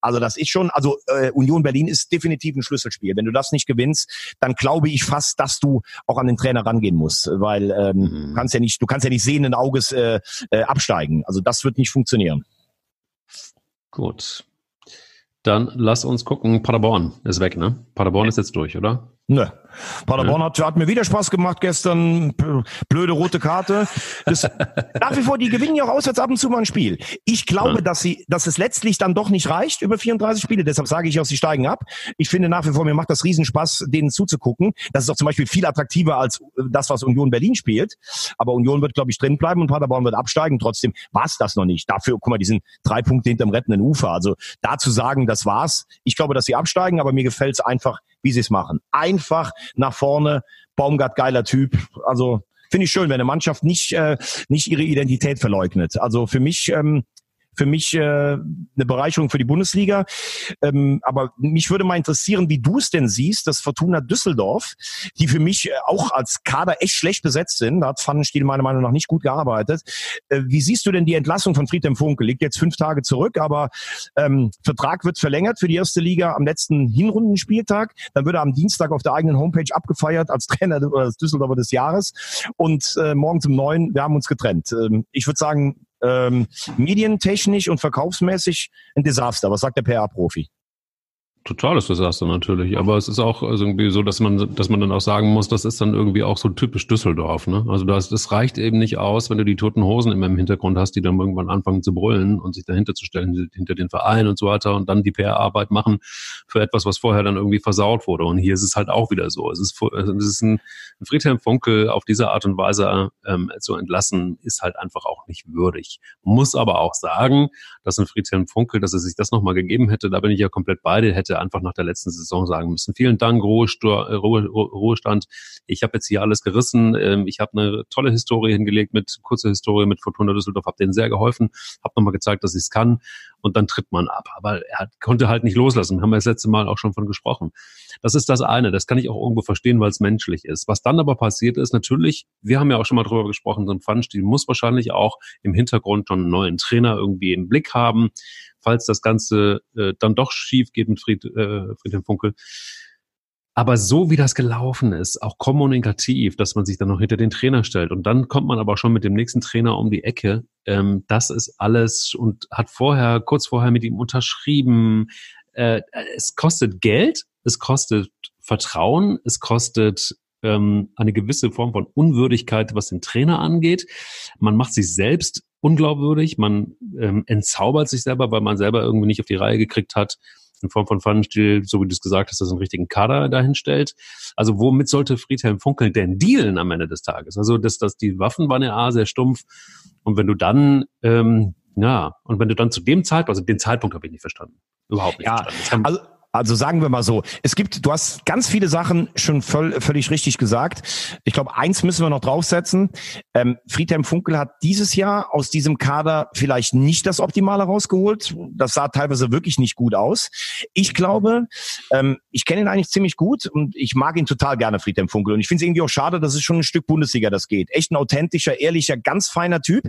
Also das ist schon, also äh, Union Berlin ist definitiv ein Schlüsselspiel. Wenn du das nicht gewinnst, dann glaube ich fast, dass du auch an den Trainer rangehen musst, weil ähm, mhm. du kannst ja nicht, du kannst ja nicht sehenden Auges äh, äh, absteigen. Also das wird nicht funktionieren. Gut. Dann lass uns gucken. Paderborn ist weg, ne? Paderborn ist jetzt durch, oder? Ne. Paderborn hat, hat mir wieder Spaß gemacht gestern. Blöde rote Karte. Das, nach wie vor, die gewinnen ja auch auswärts ab und zu mal ein Spiel. Ich glaube, ja. dass sie, dass es letztlich dann doch nicht reicht über 34 Spiele. Deshalb sage ich auch, sie steigen ab. Ich finde nach wie vor, mir macht das Riesenspaß, denen zuzugucken. Das ist auch zum Beispiel viel attraktiver als das, was Union Berlin spielt. Aber Union wird, glaube ich, drin bleiben und Paderborn wird absteigen. Trotzdem war es das noch nicht. Dafür, guck mal, die sind drei Punkte hinterm rettenden Ufer. Also da zu sagen, das war's. Ich glaube, dass sie absteigen, aber mir gefällt es einfach, wie sie es machen. Einfach nach vorne. Baumgart, geiler Typ. Also finde ich schön, wenn eine Mannschaft nicht, äh, nicht ihre Identität verleugnet. Also für mich ähm, für mich äh, eine Bereicherung für die Bundesliga. Ähm, aber mich würde mal interessieren, wie du es denn siehst, dass Fortuna Düsseldorf, die für mich äh, auch als Kader echt schlecht besetzt sind, da hat Pfannenstiel meiner Meinung nach nicht gut gearbeitet. Äh, wie siehst du denn die Entlassung von Friedhelm Funke? Liegt jetzt fünf Tage zurück, aber ähm, Vertrag wird verlängert für die erste Liga am letzten Hinrundenspieltag. Dann wird er am Dienstag auf der eigenen Homepage abgefeiert als Trainer des Düsseldorfer des Jahres. Und äh, morgen zum neuen, wir haben uns getrennt. Ähm, ich würde sagen, ähm, medientechnisch und verkaufsmäßig ein Desaster. Was sagt der PR-Profi? Totales Desaster natürlich. Aber es ist auch also irgendwie so, dass man, dass man dann auch sagen muss, das ist dann irgendwie auch so typisch Düsseldorf. Ne? Also das, das reicht eben nicht aus, wenn du die toten Hosen immer im Hintergrund hast, die dann irgendwann anfangen zu brüllen und sich dahinter zu stellen, hinter den Verein und so weiter und dann die PR-Arbeit machen für etwas, was vorher dann irgendwie versaut wurde. Und hier ist es halt auch wieder so. Es ist, es ist ein, Friedhelm Funkel auf diese Art und Weise ähm, zu entlassen, ist halt einfach auch nicht würdig. Muss aber auch sagen, dass ein Friedhelm Funkel, dass er sich das nochmal gegeben hätte, da bin ich ja komplett beide, hätte hätte einfach nach der letzten Saison sagen müssen. Vielen Dank, Ruhestand. Ich habe jetzt hier alles gerissen. Ähm, ich habe eine tolle Historie hingelegt mit kurzer Historie mit Fortuna Düsseldorf, habe denen sehr geholfen, habe nochmal gezeigt, dass ich es kann und dann tritt man ab. Aber er hat, konnte halt nicht loslassen. Haben wir das letzte Mal auch schon von gesprochen. Das ist das eine. Das kann ich auch irgendwo verstehen, weil es menschlich ist. Was dann aber passiert ist, natürlich, wir haben ja auch schon mal drüber gesprochen, so ein Pfannenstiel muss wahrscheinlich auch im Hintergrund schon einen neuen Trainer irgendwie im Blick haben falls das Ganze äh, dann doch schief geht mit Fried, äh, Friedhelm Funkel. Aber so wie das gelaufen ist, auch kommunikativ, dass man sich dann noch hinter den Trainer stellt und dann kommt man aber schon mit dem nächsten Trainer um die Ecke, ähm, das ist alles und hat vorher, kurz vorher mit ihm unterschrieben. Äh, es kostet Geld, es kostet Vertrauen, es kostet ähm, eine gewisse Form von Unwürdigkeit, was den Trainer angeht. Man macht sich selbst unglaubwürdig, man ähm, entzaubert sich selber, weil man selber irgendwie nicht auf die Reihe gekriegt hat, in Form von Pfannenstiel, so wie du es gesagt hast, dass einen richtigen Kader dahin stellt. Also womit sollte Friedhelm Funkel denn dealen am Ende des Tages? Also dass, dass die Waffen waren ja A, sehr stumpf. Und wenn du dann, ähm, ja, und wenn du dann zu dem Zeitpunkt, also den Zeitpunkt habe ich nicht verstanden. Überhaupt nicht ja, verstanden. Also also sagen wir mal so, es gibt, du hast ganz viele Sachen schon voll, völlig richtig gesagt. Ich glaube, eins müssen wir noch draufsetzen. Ähm, Friedhelm Funkel hat dieses Jahr aus diesem Kader vielleicht nicht das Optimale rausgeholt. Das sah teilweise wirklich nicht gut aus. Ich glaube, ähm, ich kenne ihn eigentlich ziemlich gut und ich mag ihn total gerne, Friedhelm Funkel. Und ich finde es irgendwie auch schade, dass es schon ein Stück Bundesliga das geht. Echt ein authentischer, ehrlicher, ganz feiner Typ.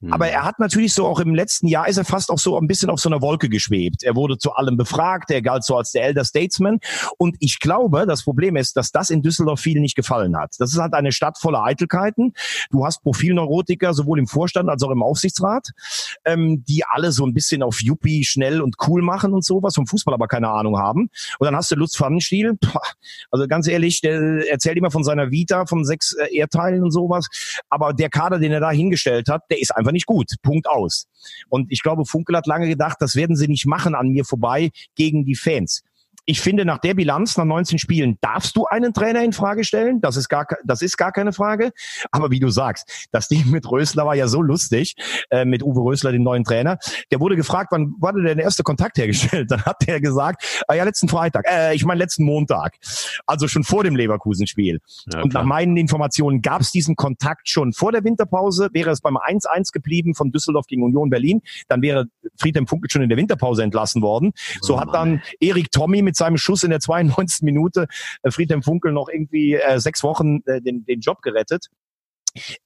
Mhm. Aber er hat natürlich so auch im letzten Jahr ist er fast auch so ein bisschen auf so einer Wolke geschwebt. Er wurde zu allem befragt, er galt so so als der Elder Statesman. Und ich glaube, das Problem ist, dass das in Düsseldorf vielen nicht gefallen hat. Das ist halt eine Stadt voller Eitelkeiten. Du hast Profilneurotiker sowohl im Vorstand als auch im Aufsichtsrat, ähm, die alle so ein bisschen auf Yuppie schnell und cool machen und sowas, vom Fußball aber keine Ahnung haben. Und dann hast du Lutz Pfannenstiel, also ganz ehrlich, der erzählt immer von seiner Vita, von sechs äh, Erdteilen und sowas. Aber der Kader, den er da hingestellt hat, der ist einfach nicht gut. Punkt aus. Und ich glaube, Funkel hat lange gedacht, das werden sie nicht machen an mir vorbei gegen die Fans Mainz ich finde, nach der Bilanz, nach 19 Spielen, darfst du einen Trainer in Frage stellen. Das ist gar, das ist gar keine Frage. Aber wie du sagst, das Ding mit Rösler war ja so lustig, äh, mit Uwe Rösler, dem neuen Trainer. Der wurde gefragt, wann wurde der erste Kontakt hergestellt? Dann hat der gesagt, ah ja, letzten Freitag, äh, ich meine letzten Montag. Also schon vor dem Leverkusen-Spiel. Ja, und nach meinen Informationen gab es diesen Kontakt schon vor der Winterpause. Wäre es beim 1-1 geblieben von Düsseldorf gegen Union Berlin, dann wäre Friedhelm Funkel schon in der Winterpause entlassen worden. So oh, hat dann Erik Tommy mit mit seinem Schuss in der 92. Minute äh, Friedhelm Funkel noch irgendwie äh, sechs Wochen äh, den, den Job gerettet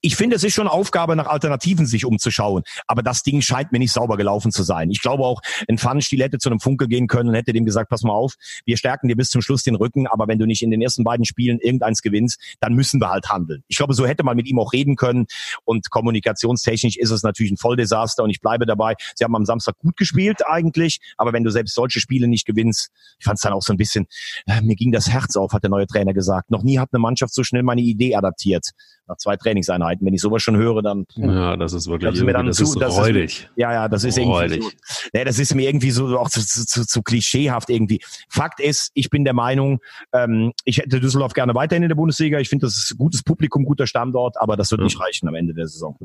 ich finde, es ist schon Aufgabe, nach Alternativen sich umzuschauen. Aber das Ding scheint mir nicht sauber gelaufen zu sein. Ich glaube auch, ein Pfannenstiel hätte zu einem Funke gehen können und hätte dem gesagt, pass mal auf, wir stärken dir bis zum Schluss den Rücken, aber wenn du nicht in den ersten beiden Spielen irgendeins gewinnst, dann müssen wir halt handeln. Ich glaube, so hätte man mit ihm auch reden können. Und kommunikationstechnisch ist es natürlich ein Volldesaster. Und ich bleibe dabei, sie haben am Samstag gut gespielt eigentlich, aber wenn du selbst solche Spiele nicht gewinnst, ich fand es dann auch so ein bisschen, äh, mir ging das Herz auf, hat der neue Trainer gesagt. Noch nie hat eine Mannschaft so schnell meine Idee adaptiert nach zwei Trainingseinheiten. Wenn ich sowas schon höre, dann ja, das ist wirklich das ist mir dann das zu, ist das räudig. Ist, ja, ja, das ist räudig. irgendwie so, nee, das ist mir irgendwie so auch zu, zu, zu, klischeehaft irgendwie. Fakt ist, ich bin der Meinung, ähm, ich hätte Düsseldorf gerne weiterhin in der Bundesliga. Ich finde, das ist gutes Publikum, guter Standort, aber das wird ja. nicht reichen am Ende der Saison.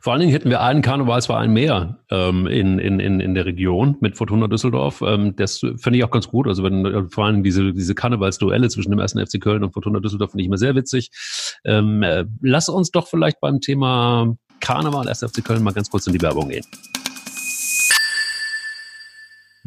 Vor allen Dingen hätten wir einen Karnevalsverein mehr ähm, in, in, in, in der Region mit Fortuna Düsseldorf. Ähm, das finde ich auch ganz gut. Also wenn äh, vor allem diese, diese Karnevalsduelle zwischen dem ersten FC Köln und Fortuna Düsseldorf finde ich immer sehr witzig. Ähm, äh, lass uns doch vielleicht beim Thema Karneval SFC Köln mal ganz kurz in die Werbung gehen.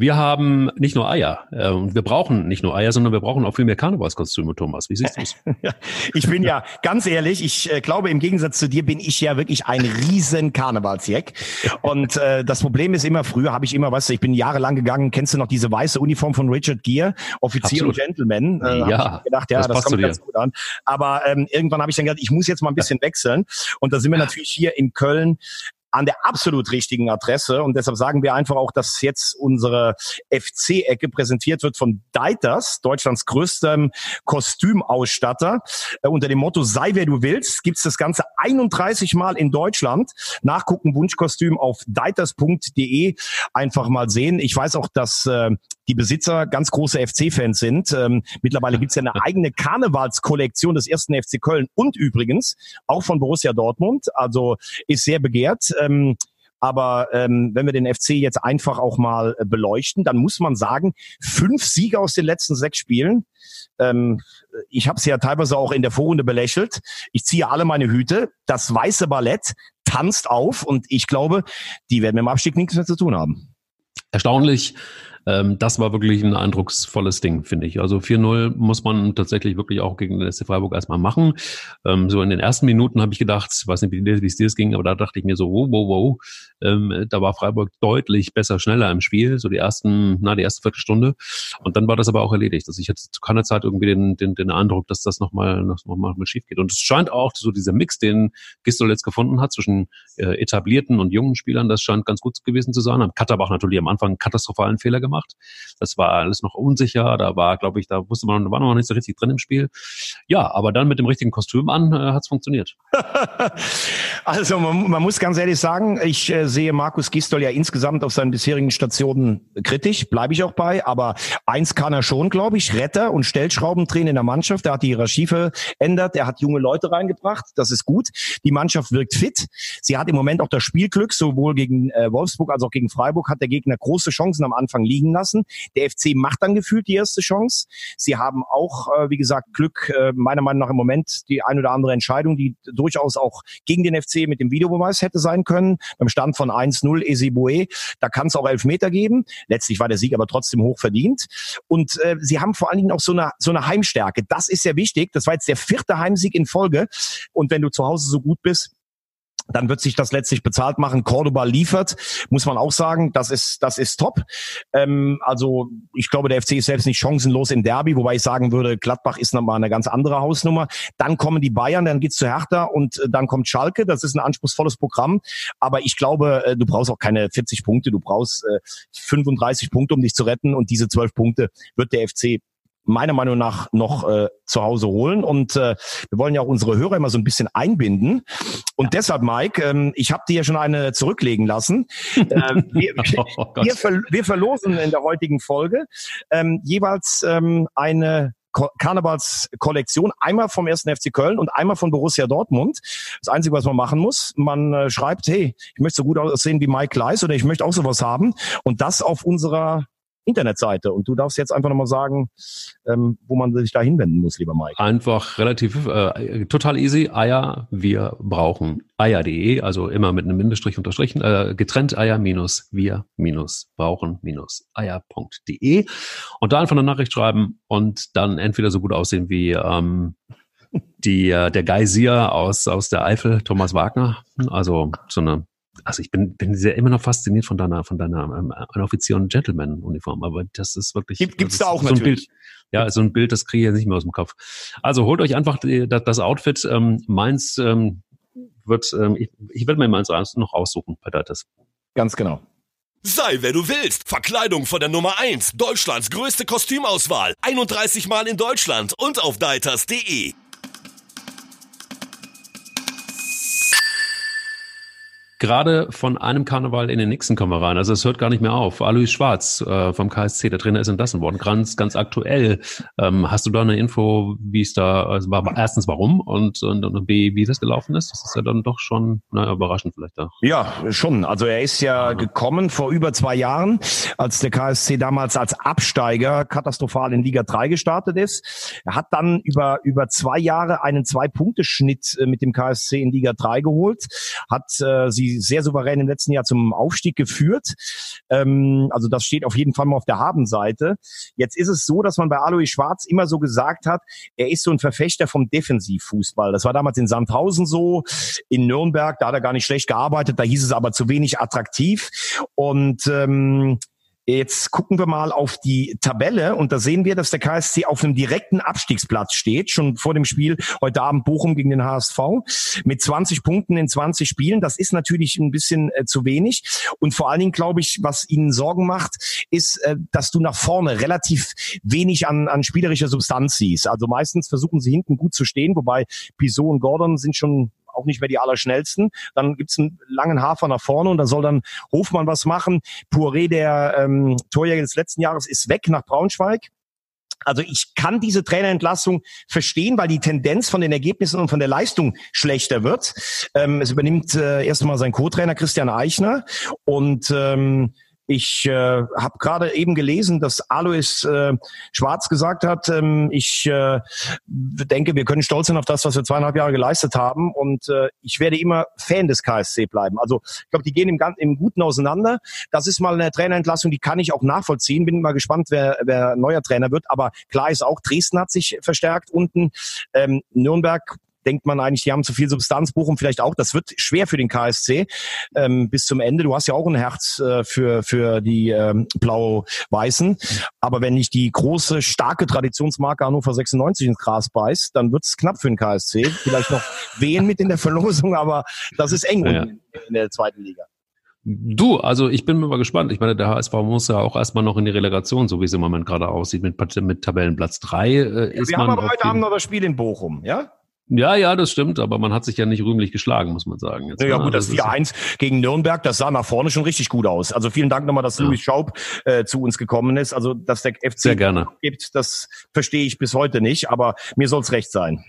Wir haben nicht nur Eier. Äh, und wir brauchen nicht nur Eier, sondern wir brauchen auch viel mehr Karnevalskostüme, Thomas. Wie siehst du es? ich bin ja, ganz ehrlich, ich äh, glaube, im Gegensatz zu dir bin ich ja wirklich ein riesen Karnevalsjack. Und äh, das Problem ist immer, früher habe ich immer, weißt du, ich bin jahrelang gegangen, kennst du noch diese weiße Uniform von Richard Gere, Offizier Absolut. und Gentleman? Äh, ja, ich gedacht, ja, das, das kommt ganz gut an. Aber ähm, irgendwann habe ich dann gedacht, ich muss jetzt mal ein bisschen wechseln. Und da sind wir natürlich hier in Köln an der absolut richtigen Adresse. Und deshalb sagen wir einfach auch, dass jetzt unsere FC-Ecke präsentiert wird von Deiters, Deutschlands größtem Kostümausstatter. Äh, unter dem Motto Sei wer du willst, gibt's das Ganze 31 Mal in Deutschland. Nachgucken, Wunschkostüm auf deiters.de. Einfach mal sehen. Ich weiß auch, dass äh, die Besitzer ganz große FC-Fans sind. Ähm, mittlerweile gibt's ja eine eigene Karnevalskollektion des ersten FC Köln und übrigens auch von Borussia Dortmund. Also ist sehr begehrt. Ähm, aber ähm, wenn wir den FC jetzt einfach auch mal äh, beleuchten, dann muss man sagen, fünf Siege aus den letzten sechs Spielen. Ähm, ich habe es ja teilweise auch in der Vorrunde belächelt. Ich ziehe alle meine Hüte. Das weiße Ballett tanzt auf und ich glaube, die werden mit dem Abstieg nichts mehr zu tun haben. Erstaunlich ähm, das war wirklich ein eindrucksvolles Ding, finde ich. Also 4-0 muss man tatsächlich wirklich auch gegen den SC Freiburg erstmal machen. Ähm, so in den ersten Minuten habe ich gedacht, ich weiß nicht, wie es dir ging, aber da dachte ich mir so, wow, wow, wow. Ähm, da war Freiburg deutlich besser, schneller im Spiel, so die ersten, na, die erste Viertelstunde. Und dann war das aber auch erledigt. Also ich hatte zu keiner Zeit irgendwie den, den, den Eindruck, dass das nochmal noch mal schief geht. Und es scheint auch so dieser Mix, den Gistol jetzt gefunden hat zwischen äh, etablierten und jungen Spielern, das scheint ganz gut gewesen zu sein. Am Katterbach natürlich am Anfang einen katastrophalen Fehler gemacht. Das war alles noch unsicher. Da war, glaube ich, da wusste man, war noch nicht so richtig drin im Spiel. Ja, aber dann mit dem richtigen Kostüm an äh, hat es funktioniert. also man, man, muss ganz ehrlich sagen, ich äh, sehe Markus Gistol ja insgesamt auf seinen bisherigen Stationen kritisch, bleibe ich auch bei. Aber eins kann er schon, glaube ich, Retter und Stellschrauben drehen in der Mannschaft. Er hat die Hierarchie verändert, er hat junge Leute reingebracht. Das ist gut. Die Mannschaft wirkt fit. Sie hat im Moment auch das Spielglück, sowohl gegen äh, Wolfsburg als auch gegen Freiburg hat der Gegner große Chancen am Anfang liegen lassen. Der FC macht dann gefühlt die erste Chance. Sie haben auch, äh, wie gesagt, Glück, äh, meiner Meinung nach im Moment die ein oder andere Entscheidung, die durchaus auch gegen den FC mit dem Videobeweis hätte sein können. Beim Stand von 1-0 Esibue, da kann es auch Elfmeter geben. Letztlich war der Sieg aber trotzdem hoch verdient. Und äh, sie haben vor allen Dingen auch so eine, so eine Heimstärke. Das ist sehr wichtig. Das war jetzt der vierte Heimsieg in Folge. Und wenn du zu Hause so gut bist, dann wird sich das letztlich bezahlt machen. Cordoba liefert, muss man auch sagen, das ist das ist top. Ähm, also ich glaube, der FC ist selbst nicht chancenlos im Derby, wobei ich sagen würde, Gladbach ist nochmal eine ganz andere Hausnummer. Dann kommen die Bayern, dann geht's zu Hertha und äh, dann kommt Schalke. Das ist ein anspruchsvolles Programm, aber ich glaube, äh, du brauchst auch keine 40 Punkte, du brauchst äh, 35 Punkte, um dich zu retten und diese 12 Punkte wird der FC meiner Meinung nach noch äh, zu Hause holen. Und äh, wir wollen ja auch unsere Hörer immer so ein bisschen einbinden. Und deshalb, Mike, ähm, ich habe dir ja schon eine zurücklegen lassen. Äh, wir, oh wir, ver wir, verlosen in der heutigen Folge ähm, jeweils ähm, eine Karnevalskollektion, einmal vom 1. FC Köln und einmal von Borussia Dortmund. Das Einzige, was man machen muss, man äh, schreibt, hey, ich möchte so gut aussehen wie Mike Leis oder ich möchte auch sowas haben und das auf unserer Internetseite. Und du darfst jetzt einfach nochmal sagen, ähm, wo man sich da hinwenden muss, lieber Mike. Einfach relativ, äh, total easy. Eier, wir brauchen eier.de, also immer mit einem Bindestrich unterstrichen, äh, getrennt Eier minus wir minus brauchen minus Eier.de und da einfach eine Nachricht schreiben und dann entweder so gut aussehen wie ähm, die, äh, der Geysir aus, aus der Eifel, Thomas Wagner, also so eine also ich bin, bin sehr immer noch fasziniert von deiner, von deiner ähm, Offizier- und Gentleman-Uniform, aber das ist wirklich. Gibt, gibt's da auch so natürlich. Ein Bild, ja, so ein Bild, das kriege ich jetzt nicht mehr aus dem Kopf. Also holt euch einfach die, das, das, Outfit. Ähm, meins ähm, wird, ähm, ich, ich werde mir meins noch aussuchen bei Datas. Ganz genau. Sei wer du willst. Verkleidung von der Nummer 1. Deutschlands größte Kostümauswahl. 31 Mal in Deutschland und auf deiters.de. gerade von einem Karneval in den nächsten kommen wir rein. Also es hört gar nicht mehr auf. Alois Schwarz äh, vom KSC, der Trainer ist entlassen worden. Ganz, ganz aktuell. Ähm, hast du da eine Info, wie es da, also war, erstens warum und, und, und B, wie das gelaufen ist? Das ist ja dann doch schon na, überraschend vielleicht auch. Ja, schon. Also er ist ja, ja gekommen vor über zwei Jahren, als der KSC damals als Absteiger katastrophal in Liga 3 gestartet ist. Er hat dann über, über zwei Jahre einen Zwei-Punkte-Schnitt äh, mit dem KSC in Liga 3 geholt, hat äh, sie sehr souverän im letzten Jahr zum Aufstieg geführt. Ähm, also das steht auf jeden Fall mal auf der Habenseite. Jetzt ist es so, dass man bei Alois Schwarz immer so gesagt hat, er ist so ein Verfechter vom Defensivfußball. Das war damals in Sandhausen so, in Nürnberg, da hat er gar nicht schlecht gearbeitet, da hieß es aber zu wenig attraktiv. Und ähm, Jetzt gucken wir mal auf die Tabelle und da sehen wir, dass der KSC auf einem direkten Abstiegsplatz steht, schon vor dem Spiel heute Abend Bochum gegen den HSV mit 20 Punkten in 20 Spielen. Das ist natürlich ein bisschen äh, zu wenig und vor allen Dingen glaube ich, was ihnen Sorgen macht, ist, äh, dass du nach vorne relativ wenig an, an spielerischer Substanz siehst. Also meistens versuchen sie hinten gut zu stehen, wobei Pisot und Gordon sind schon auch nicht mehr die allerschnellsten. Dann gibt's einen langen Hafer nach vorne und da soll dann Hofmann was machen. Poiré, der ähm, Torjäger des letzten Jahres, ist weg nach Braunschweig. Also ich kann diese Trainerentlassung verstehen, weil die Tendenz von den Ergebnissen und von der Leistung schlechter wird. Ähm, es übernimmt äh, erstmal sein Co-Trainer Christian Eichner und ähm, Ich äh, habe gerade eben gelesen, dass Alois äh, Schwarz gesagt hat, ähm, ich äh, denke, wir können stolz sein auf das, was wir zweieinhalb Jahre geleistet haben und äh, ich werde immer Fan des KSC bleiben. Also ich glaube, die gehen im, im Guten auseinander. Das ist mal eine Trainerentlassung, die kann ich auch nachvollziehen. Bin mal gespannt, wer, wer neuer Trainer wird. Aber klar ist auch, Dresden hat sich verstärkt unten. Ähm, Nürnberg denkt man eigentlich, die haben zu viel Substanz, Bochum vielleicht auch. Das wird schwer für den KSC ähm, bis zum Ende. Du hast ja auch ein Herz äh, für, für die ähm, Blau-Weißen. Aber wenn nicht die große, starke Traditionsmarke Hannover 96 ins Gras beißt, dann wird es knapp für den KSC. Vielleicht noch wehen mit in der Verlosung, aber das ist eng ja. in, in der zweiten Liga. Du, also ich bin mal gespannt. Ich meine, der HSV muss ja auch erstmal noch in die Relegation, so wie es im Moment gerade aussieht, mit, mit Tabellenplatz drei äh, ist Wir man haben aber heute Abend noch das Spiel in Bochum, ja? Ja, ja, das stimmt, aber man hat sich ja nicht rühmlich geschlagen, muss man sagen. Jetzt, ja, gut, das, das 4-1 gegen Nürnberg, das sah nach vorne schon richtig gut aus. Also vielen Dank nochmal, dass ja. Louis Schaub äh, zu uns gekommen ist. Also, dass der FC Sehr gerne. gibt, das verstehe ich bis heute nicht, aber mir soll es recht sein.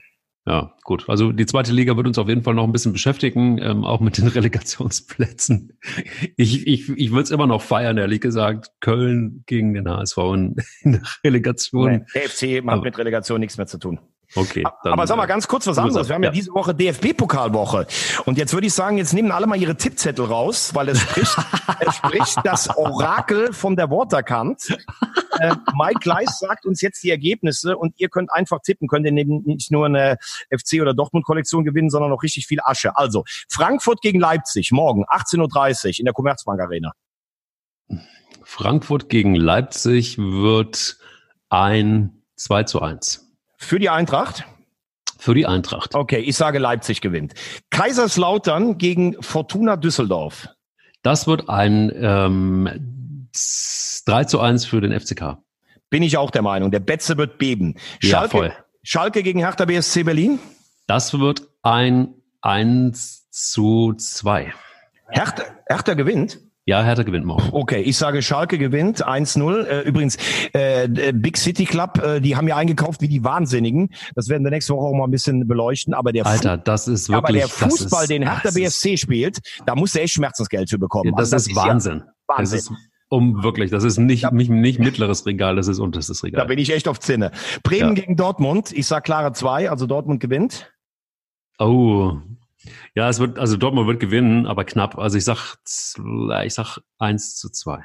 Ja, gut. Also die zweite Liga wird uns auf jeden Fall noch ein bisschen beschäftigen, ähm, auch mit den Relegationsplätzen. Ich, ich, ich würde es immer noch feiern, ehrlich gesagt. Köln gegen den HSV in, in der Relegation. Nee, der FC hat mit Relegation nichts mehr zu tun. Okay. Dann, Aber sag mal ganz kurz was anderes. Wir haben ja, ja diese Woche DFB-Pokalwoche. Und jetzt würde ich sagen, jetzt nehmen alle mal ihre Tippzettel raus, weil es spricht, es spricht das Orakel von der Waterkant. Äh, Mike Gleis sagt uns jetzt die Ergebnisse und ihr könnt einfach tippen, könnt ihr nicht nur eine FC- oder Dortmund-Kollektion gewinnen, sondern auch richtig viel Asche. Also, Frankfurt gegen Leipzig, morgen 18.30 Uhr in der Commerzbank Arena. Frankfurt gegen Leipzig wird ein 2 zu 1. Für die Eintracht? Für die Eintracht. Okay, ich sage Leipzig gewinnt. Kaiserslautern gegen Fortuna Düsseldorf. Das wird ein ähm, 3 zu 1 für den FCK. Bin ich auch der Meinung. Der Betze wird beben. Schalke, ja, voll. Schalke gegen Hertha BSC Berlin? Das wird ein 1 zu 2. Hertha, Hertha gewinnt? Ja, Hertha gewinnt morgen. Okay, ich sage Schalke gewinnt 1-0. Äh, übrigens, äh, Big City Club, äh, die haben ja eingekauft wie die Wahnsinnigen. Das werden wir nächste Woche auch mal ein bisschen beleuchten. Aber der, Alter, das ist wirklich, aber der Fußball, ist, den Hertha BSC spielt, da muss er echt Schmerzensgeld für bekommen. Ja, das, also, das, ist Wahnsinn. Ja Wahnsinn. Das ist um wirklich, das ist nicht, nicht, nicht mittleres Regal, das ist unterstes Regal. Da bin ich echt auf Zinne. Bremen ja. gegen Dortmund. Ich sag klare 2, also Dortmund gewinnt. Oh, ja, es wird, also Dortmund wird gewinnen, aber knapp. Also ich sag, ich sag eins zu zwei.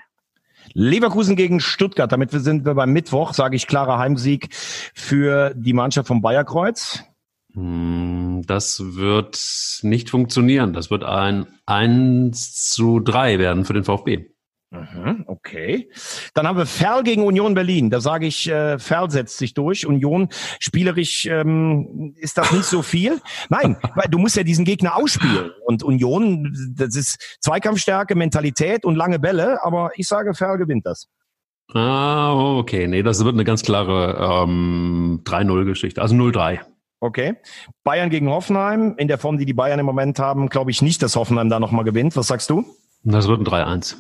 Leverkusen gegen Stuttgart. Damit sind wir beim Mittwoch, sage ich klarer Heimsieg für die Mannschaft vom Bayerkreuz. Hm, das wird nicht funktionieren. Das wird ein 1 zu 3 werden für den VfB. Mhm, okay. Dann haben wir Ferl gegen Union Berlin. Da sage ich, äh, Ferl setzt sich durch. Union spielerisch ähm, ist das nicht so viel. Nein, weil du musst ja diesen Gegner ausspielen. Und Union, das ist Zweikampfstärke, Mentalität und lange Bälle. Aber ich sage, Ferl gewinnt das. Ah, okay. Nee, das wird eine ganz klare ähm, 3-0-Geschichte. Also 0-3. Okay. Bayern gegen Hoffenheim. In der Form, die die Bayern im Moment haben, glaube ich nicht, dass Hoffenheim da nochmal gewinnt. Was sagst du? Das wird ein 3-1.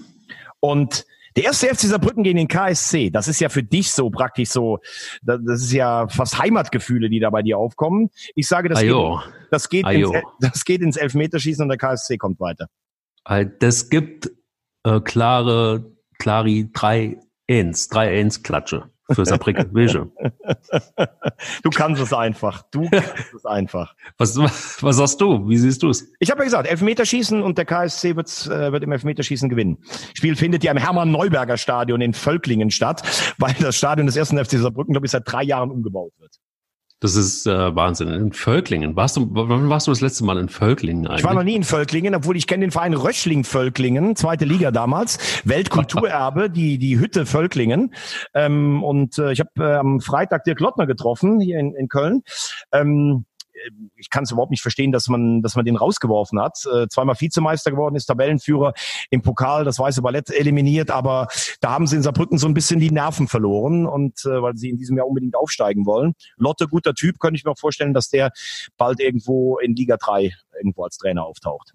Und der erste FC Saarbrücken gegen den KSC, das ist ja für dich so praktisch so, das ist ja fast Heimatgefühle, die da bei dir aufkommen. Ich sage, das, geht, das, geht, ins, das geht ins Elfmeterschießen und der KSC kommt weiter. Das gibt äh, klare, klari 3 1, 3 1 Klatsche für Saarbrücken. Wege. Du kannst es einfach. Du kannst es einfach. Was, was sagst du? Wie siehst du es? Ich habe ja gesagt, Elfmeterschießen und der KSC wird, äh, wird im Elfmeterschießen gewinnen. Spiel findet ja im Hermann-Neuberger-Stadion in Völklingen statt, weil das Stadion des ersten FC Saarbrücken, glaube ich, seit drei Jahren umgebaut wird. Das ist äh, Wahnsinn. In Völklingen. Warst du, wann warst du das letzte Mal in Völklingen eigentlich? Ich war noch nie in Völklingen, obwohl ich kenne den Verein Röschling Völklingen, zweite Liga damals, Weltkulturerbe, die die Hütte Völklingen. Ähm, und äh, ich habe äh, am Freitag Dirk Lottner getroffen hier in, in Köln. Ähm, ich kann es überhaupt nicht verstehen, dass man, dass man den rausgeworfen hat. Äh, zweimal Vizemeister geworden ist, Tabellenführer im Pokal, das weiße Ballett eliminiert, aber da haben sie in Saarbrücken so ein bisschen die Nerven verloren und äh, weil sie in diesem Jahr unbedingt aufsteigen wollen. Lotte, guter Typ, könnte ich mir auch vorstellen, dass der bald irgendwo in Liga 3 irgendwo als Trainer auftaucht.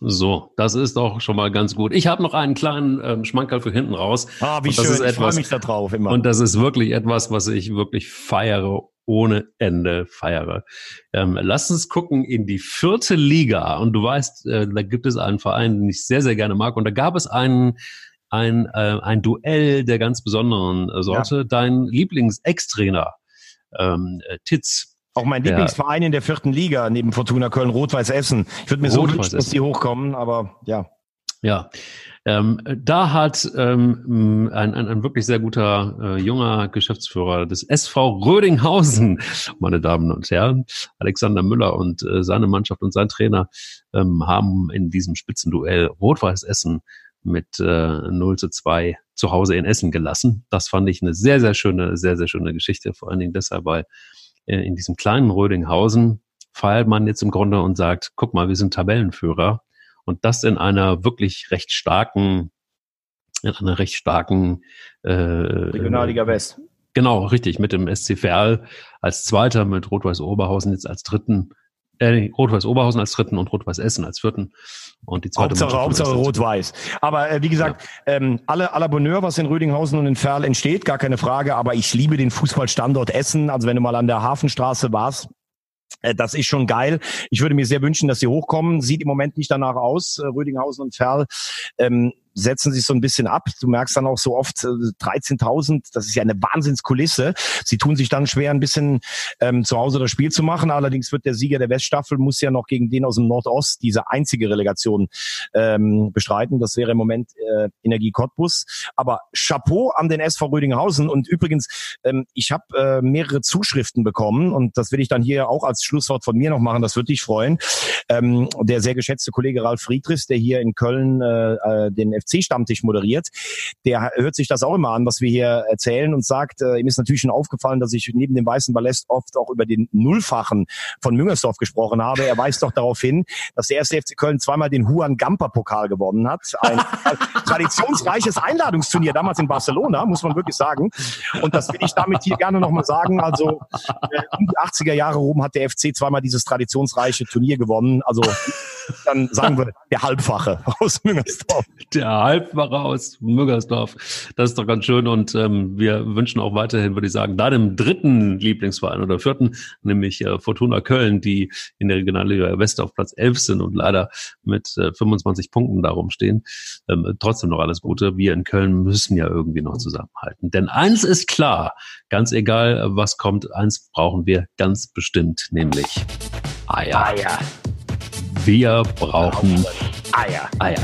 So, das ist doch schon mal ganz gut. Ich habe noch einen kleinen ähm, Schmankerl für hinten raus. Ah, wie schön, ich freue mich da drauf immer. Und das ist wirklich etwas, was ich wirklich feiere ohne Ende feiere. Ähm, lass uns gucken in die vierte Liga. Und du weißt, äh, da gibt es einen Verein, den ich sehr, sehr gerne mag. Und da gab es einen ein, äh, ein Duell der ganz besonderen äh, Sorte. Ja. Dein Lieblings-Ex-Trainer, ähm, äh, Titz. Auch mein Lieblingsverein in der vierten Liga neben Fortuna Köln, Rot-Weiß Essen. Ich würde mir so wünschen, dass die hochkommen, aber ja. Ja, ähm, da hat ähm, ein, ein, ein wirklich sehr guter äh, junger Geschäftsführer des SV Rödinghausen, meine Damen und Herren, Alexander Müller und äh, seine Mannschaft und sein Trainer ähm, haben in diesem Spitzenduell Rot-Weiß Essen mit äh, 0 zu 2 zu Hause in Essen gelassen. Das fand ich eine sehr, sehr schöne, sehr, sehr schöne Geschichte. Vor allen Dingen deshalb, weil äh, in diesem kleinen Rödinghausen feiert man jetzt im Grunde und sagt, guck mal, wir sind Tabellenführer und das in einer wirklich recht starken, in einer recht starken äh, Regionalliga West. Genau, richtig, mit dem SC Verl als Zweiter, mit Rot-Weiß Oberhausen jetzt als Dritten, äh, Rot-Weiß Oberhausen als Dritten und Rot-Weiß Essen als Vierten. Und die zweite Hauptsache, Hauptsache Rot-Weiß. Aber äh, wie gesagt, ja. ähm, alle aller Bonheur, was in Rödinghausen und in Ferl entsteht, gar keine Frage. Aber ich liebe den Fußballstandort Essen. Also wenn du mal an der Hafenstraße warst, das ist schon geil. Ich würde mir sehr wünschen, dass sie hochkommen. Sieht im Moment nicht danach aus, äh, Rödinghausen und Ferl. Ähm, setzen sich so ein bisschen ab. Du merkst dann auch so oft äh, 13.000, das ist ja eine Wahnsinnskulisse. Sie tun sich dann schwer, ein bisschen ähm, zu Hause das Spiel zu machen. Allerdings wird der Sieger der Weststaffel, muss ja noch gegen den aus dem Nordost diese einzige Relegation ähm, bestreiten. Das wäre im Moment äh, Energie Cottbus. Aber Chapeau an den SV Rödinghausen. Und übrigens, ähm, ich habe äh, mehrere Zuschriften bekommen und das will ich dann hier auch als Schlusswort von mir noch machen. Das würde dich freuen. Ähm, der sehr geschätzte Kollege Ralf Friedrichs, der hier in Köln äh, äh den FC-Stammtisch moderiert, der hört sich das auch immer an, was wir hier erzählen und sagt, äh, ihm ist natürlich schon aufgefallen, dass ich neben dem Weißen Ballast oft auch über den Nullfachen von Müngersdorf gesprochen habe. Er weist doch darauf hin, dass der erste FC Köln zweimal den Huan Gamper Pokal gewonnen hat. Ein traditionsreiches Einladungsturnier damals in Barcelona, muss man wirklich sagen. Und das will ich damit hier gerne nochmal sagen. Also äh, um die 80er Jahre rum hat der FC zweimal dieses traditionsreiche Turnier gewonnen. Also dann sagen wir der Halbfache aus Müngersdorf. Der Halbwache aus Müggersdorf. Das ist doch ganz schön und ähm, wir wünschen auch weiterhin, würde ich sagen, deinem dritten Lieblingsverein oder vierten, nämlich äh, Fortuna Köln, die in der Regionalliga West auf Platz 11 sind und leider mit äh, 25 Punkten darum stehen. Ähm, trotzdem noch alles Gute. Wir in Köln müssen ja irgendwie noch zusammenhalten. Denn eins ist klar, ganz egal was kommt, eins brauchen wir ganz bestimmt, nämlich Eier. Eier. Wir brauchen Eier. Eier.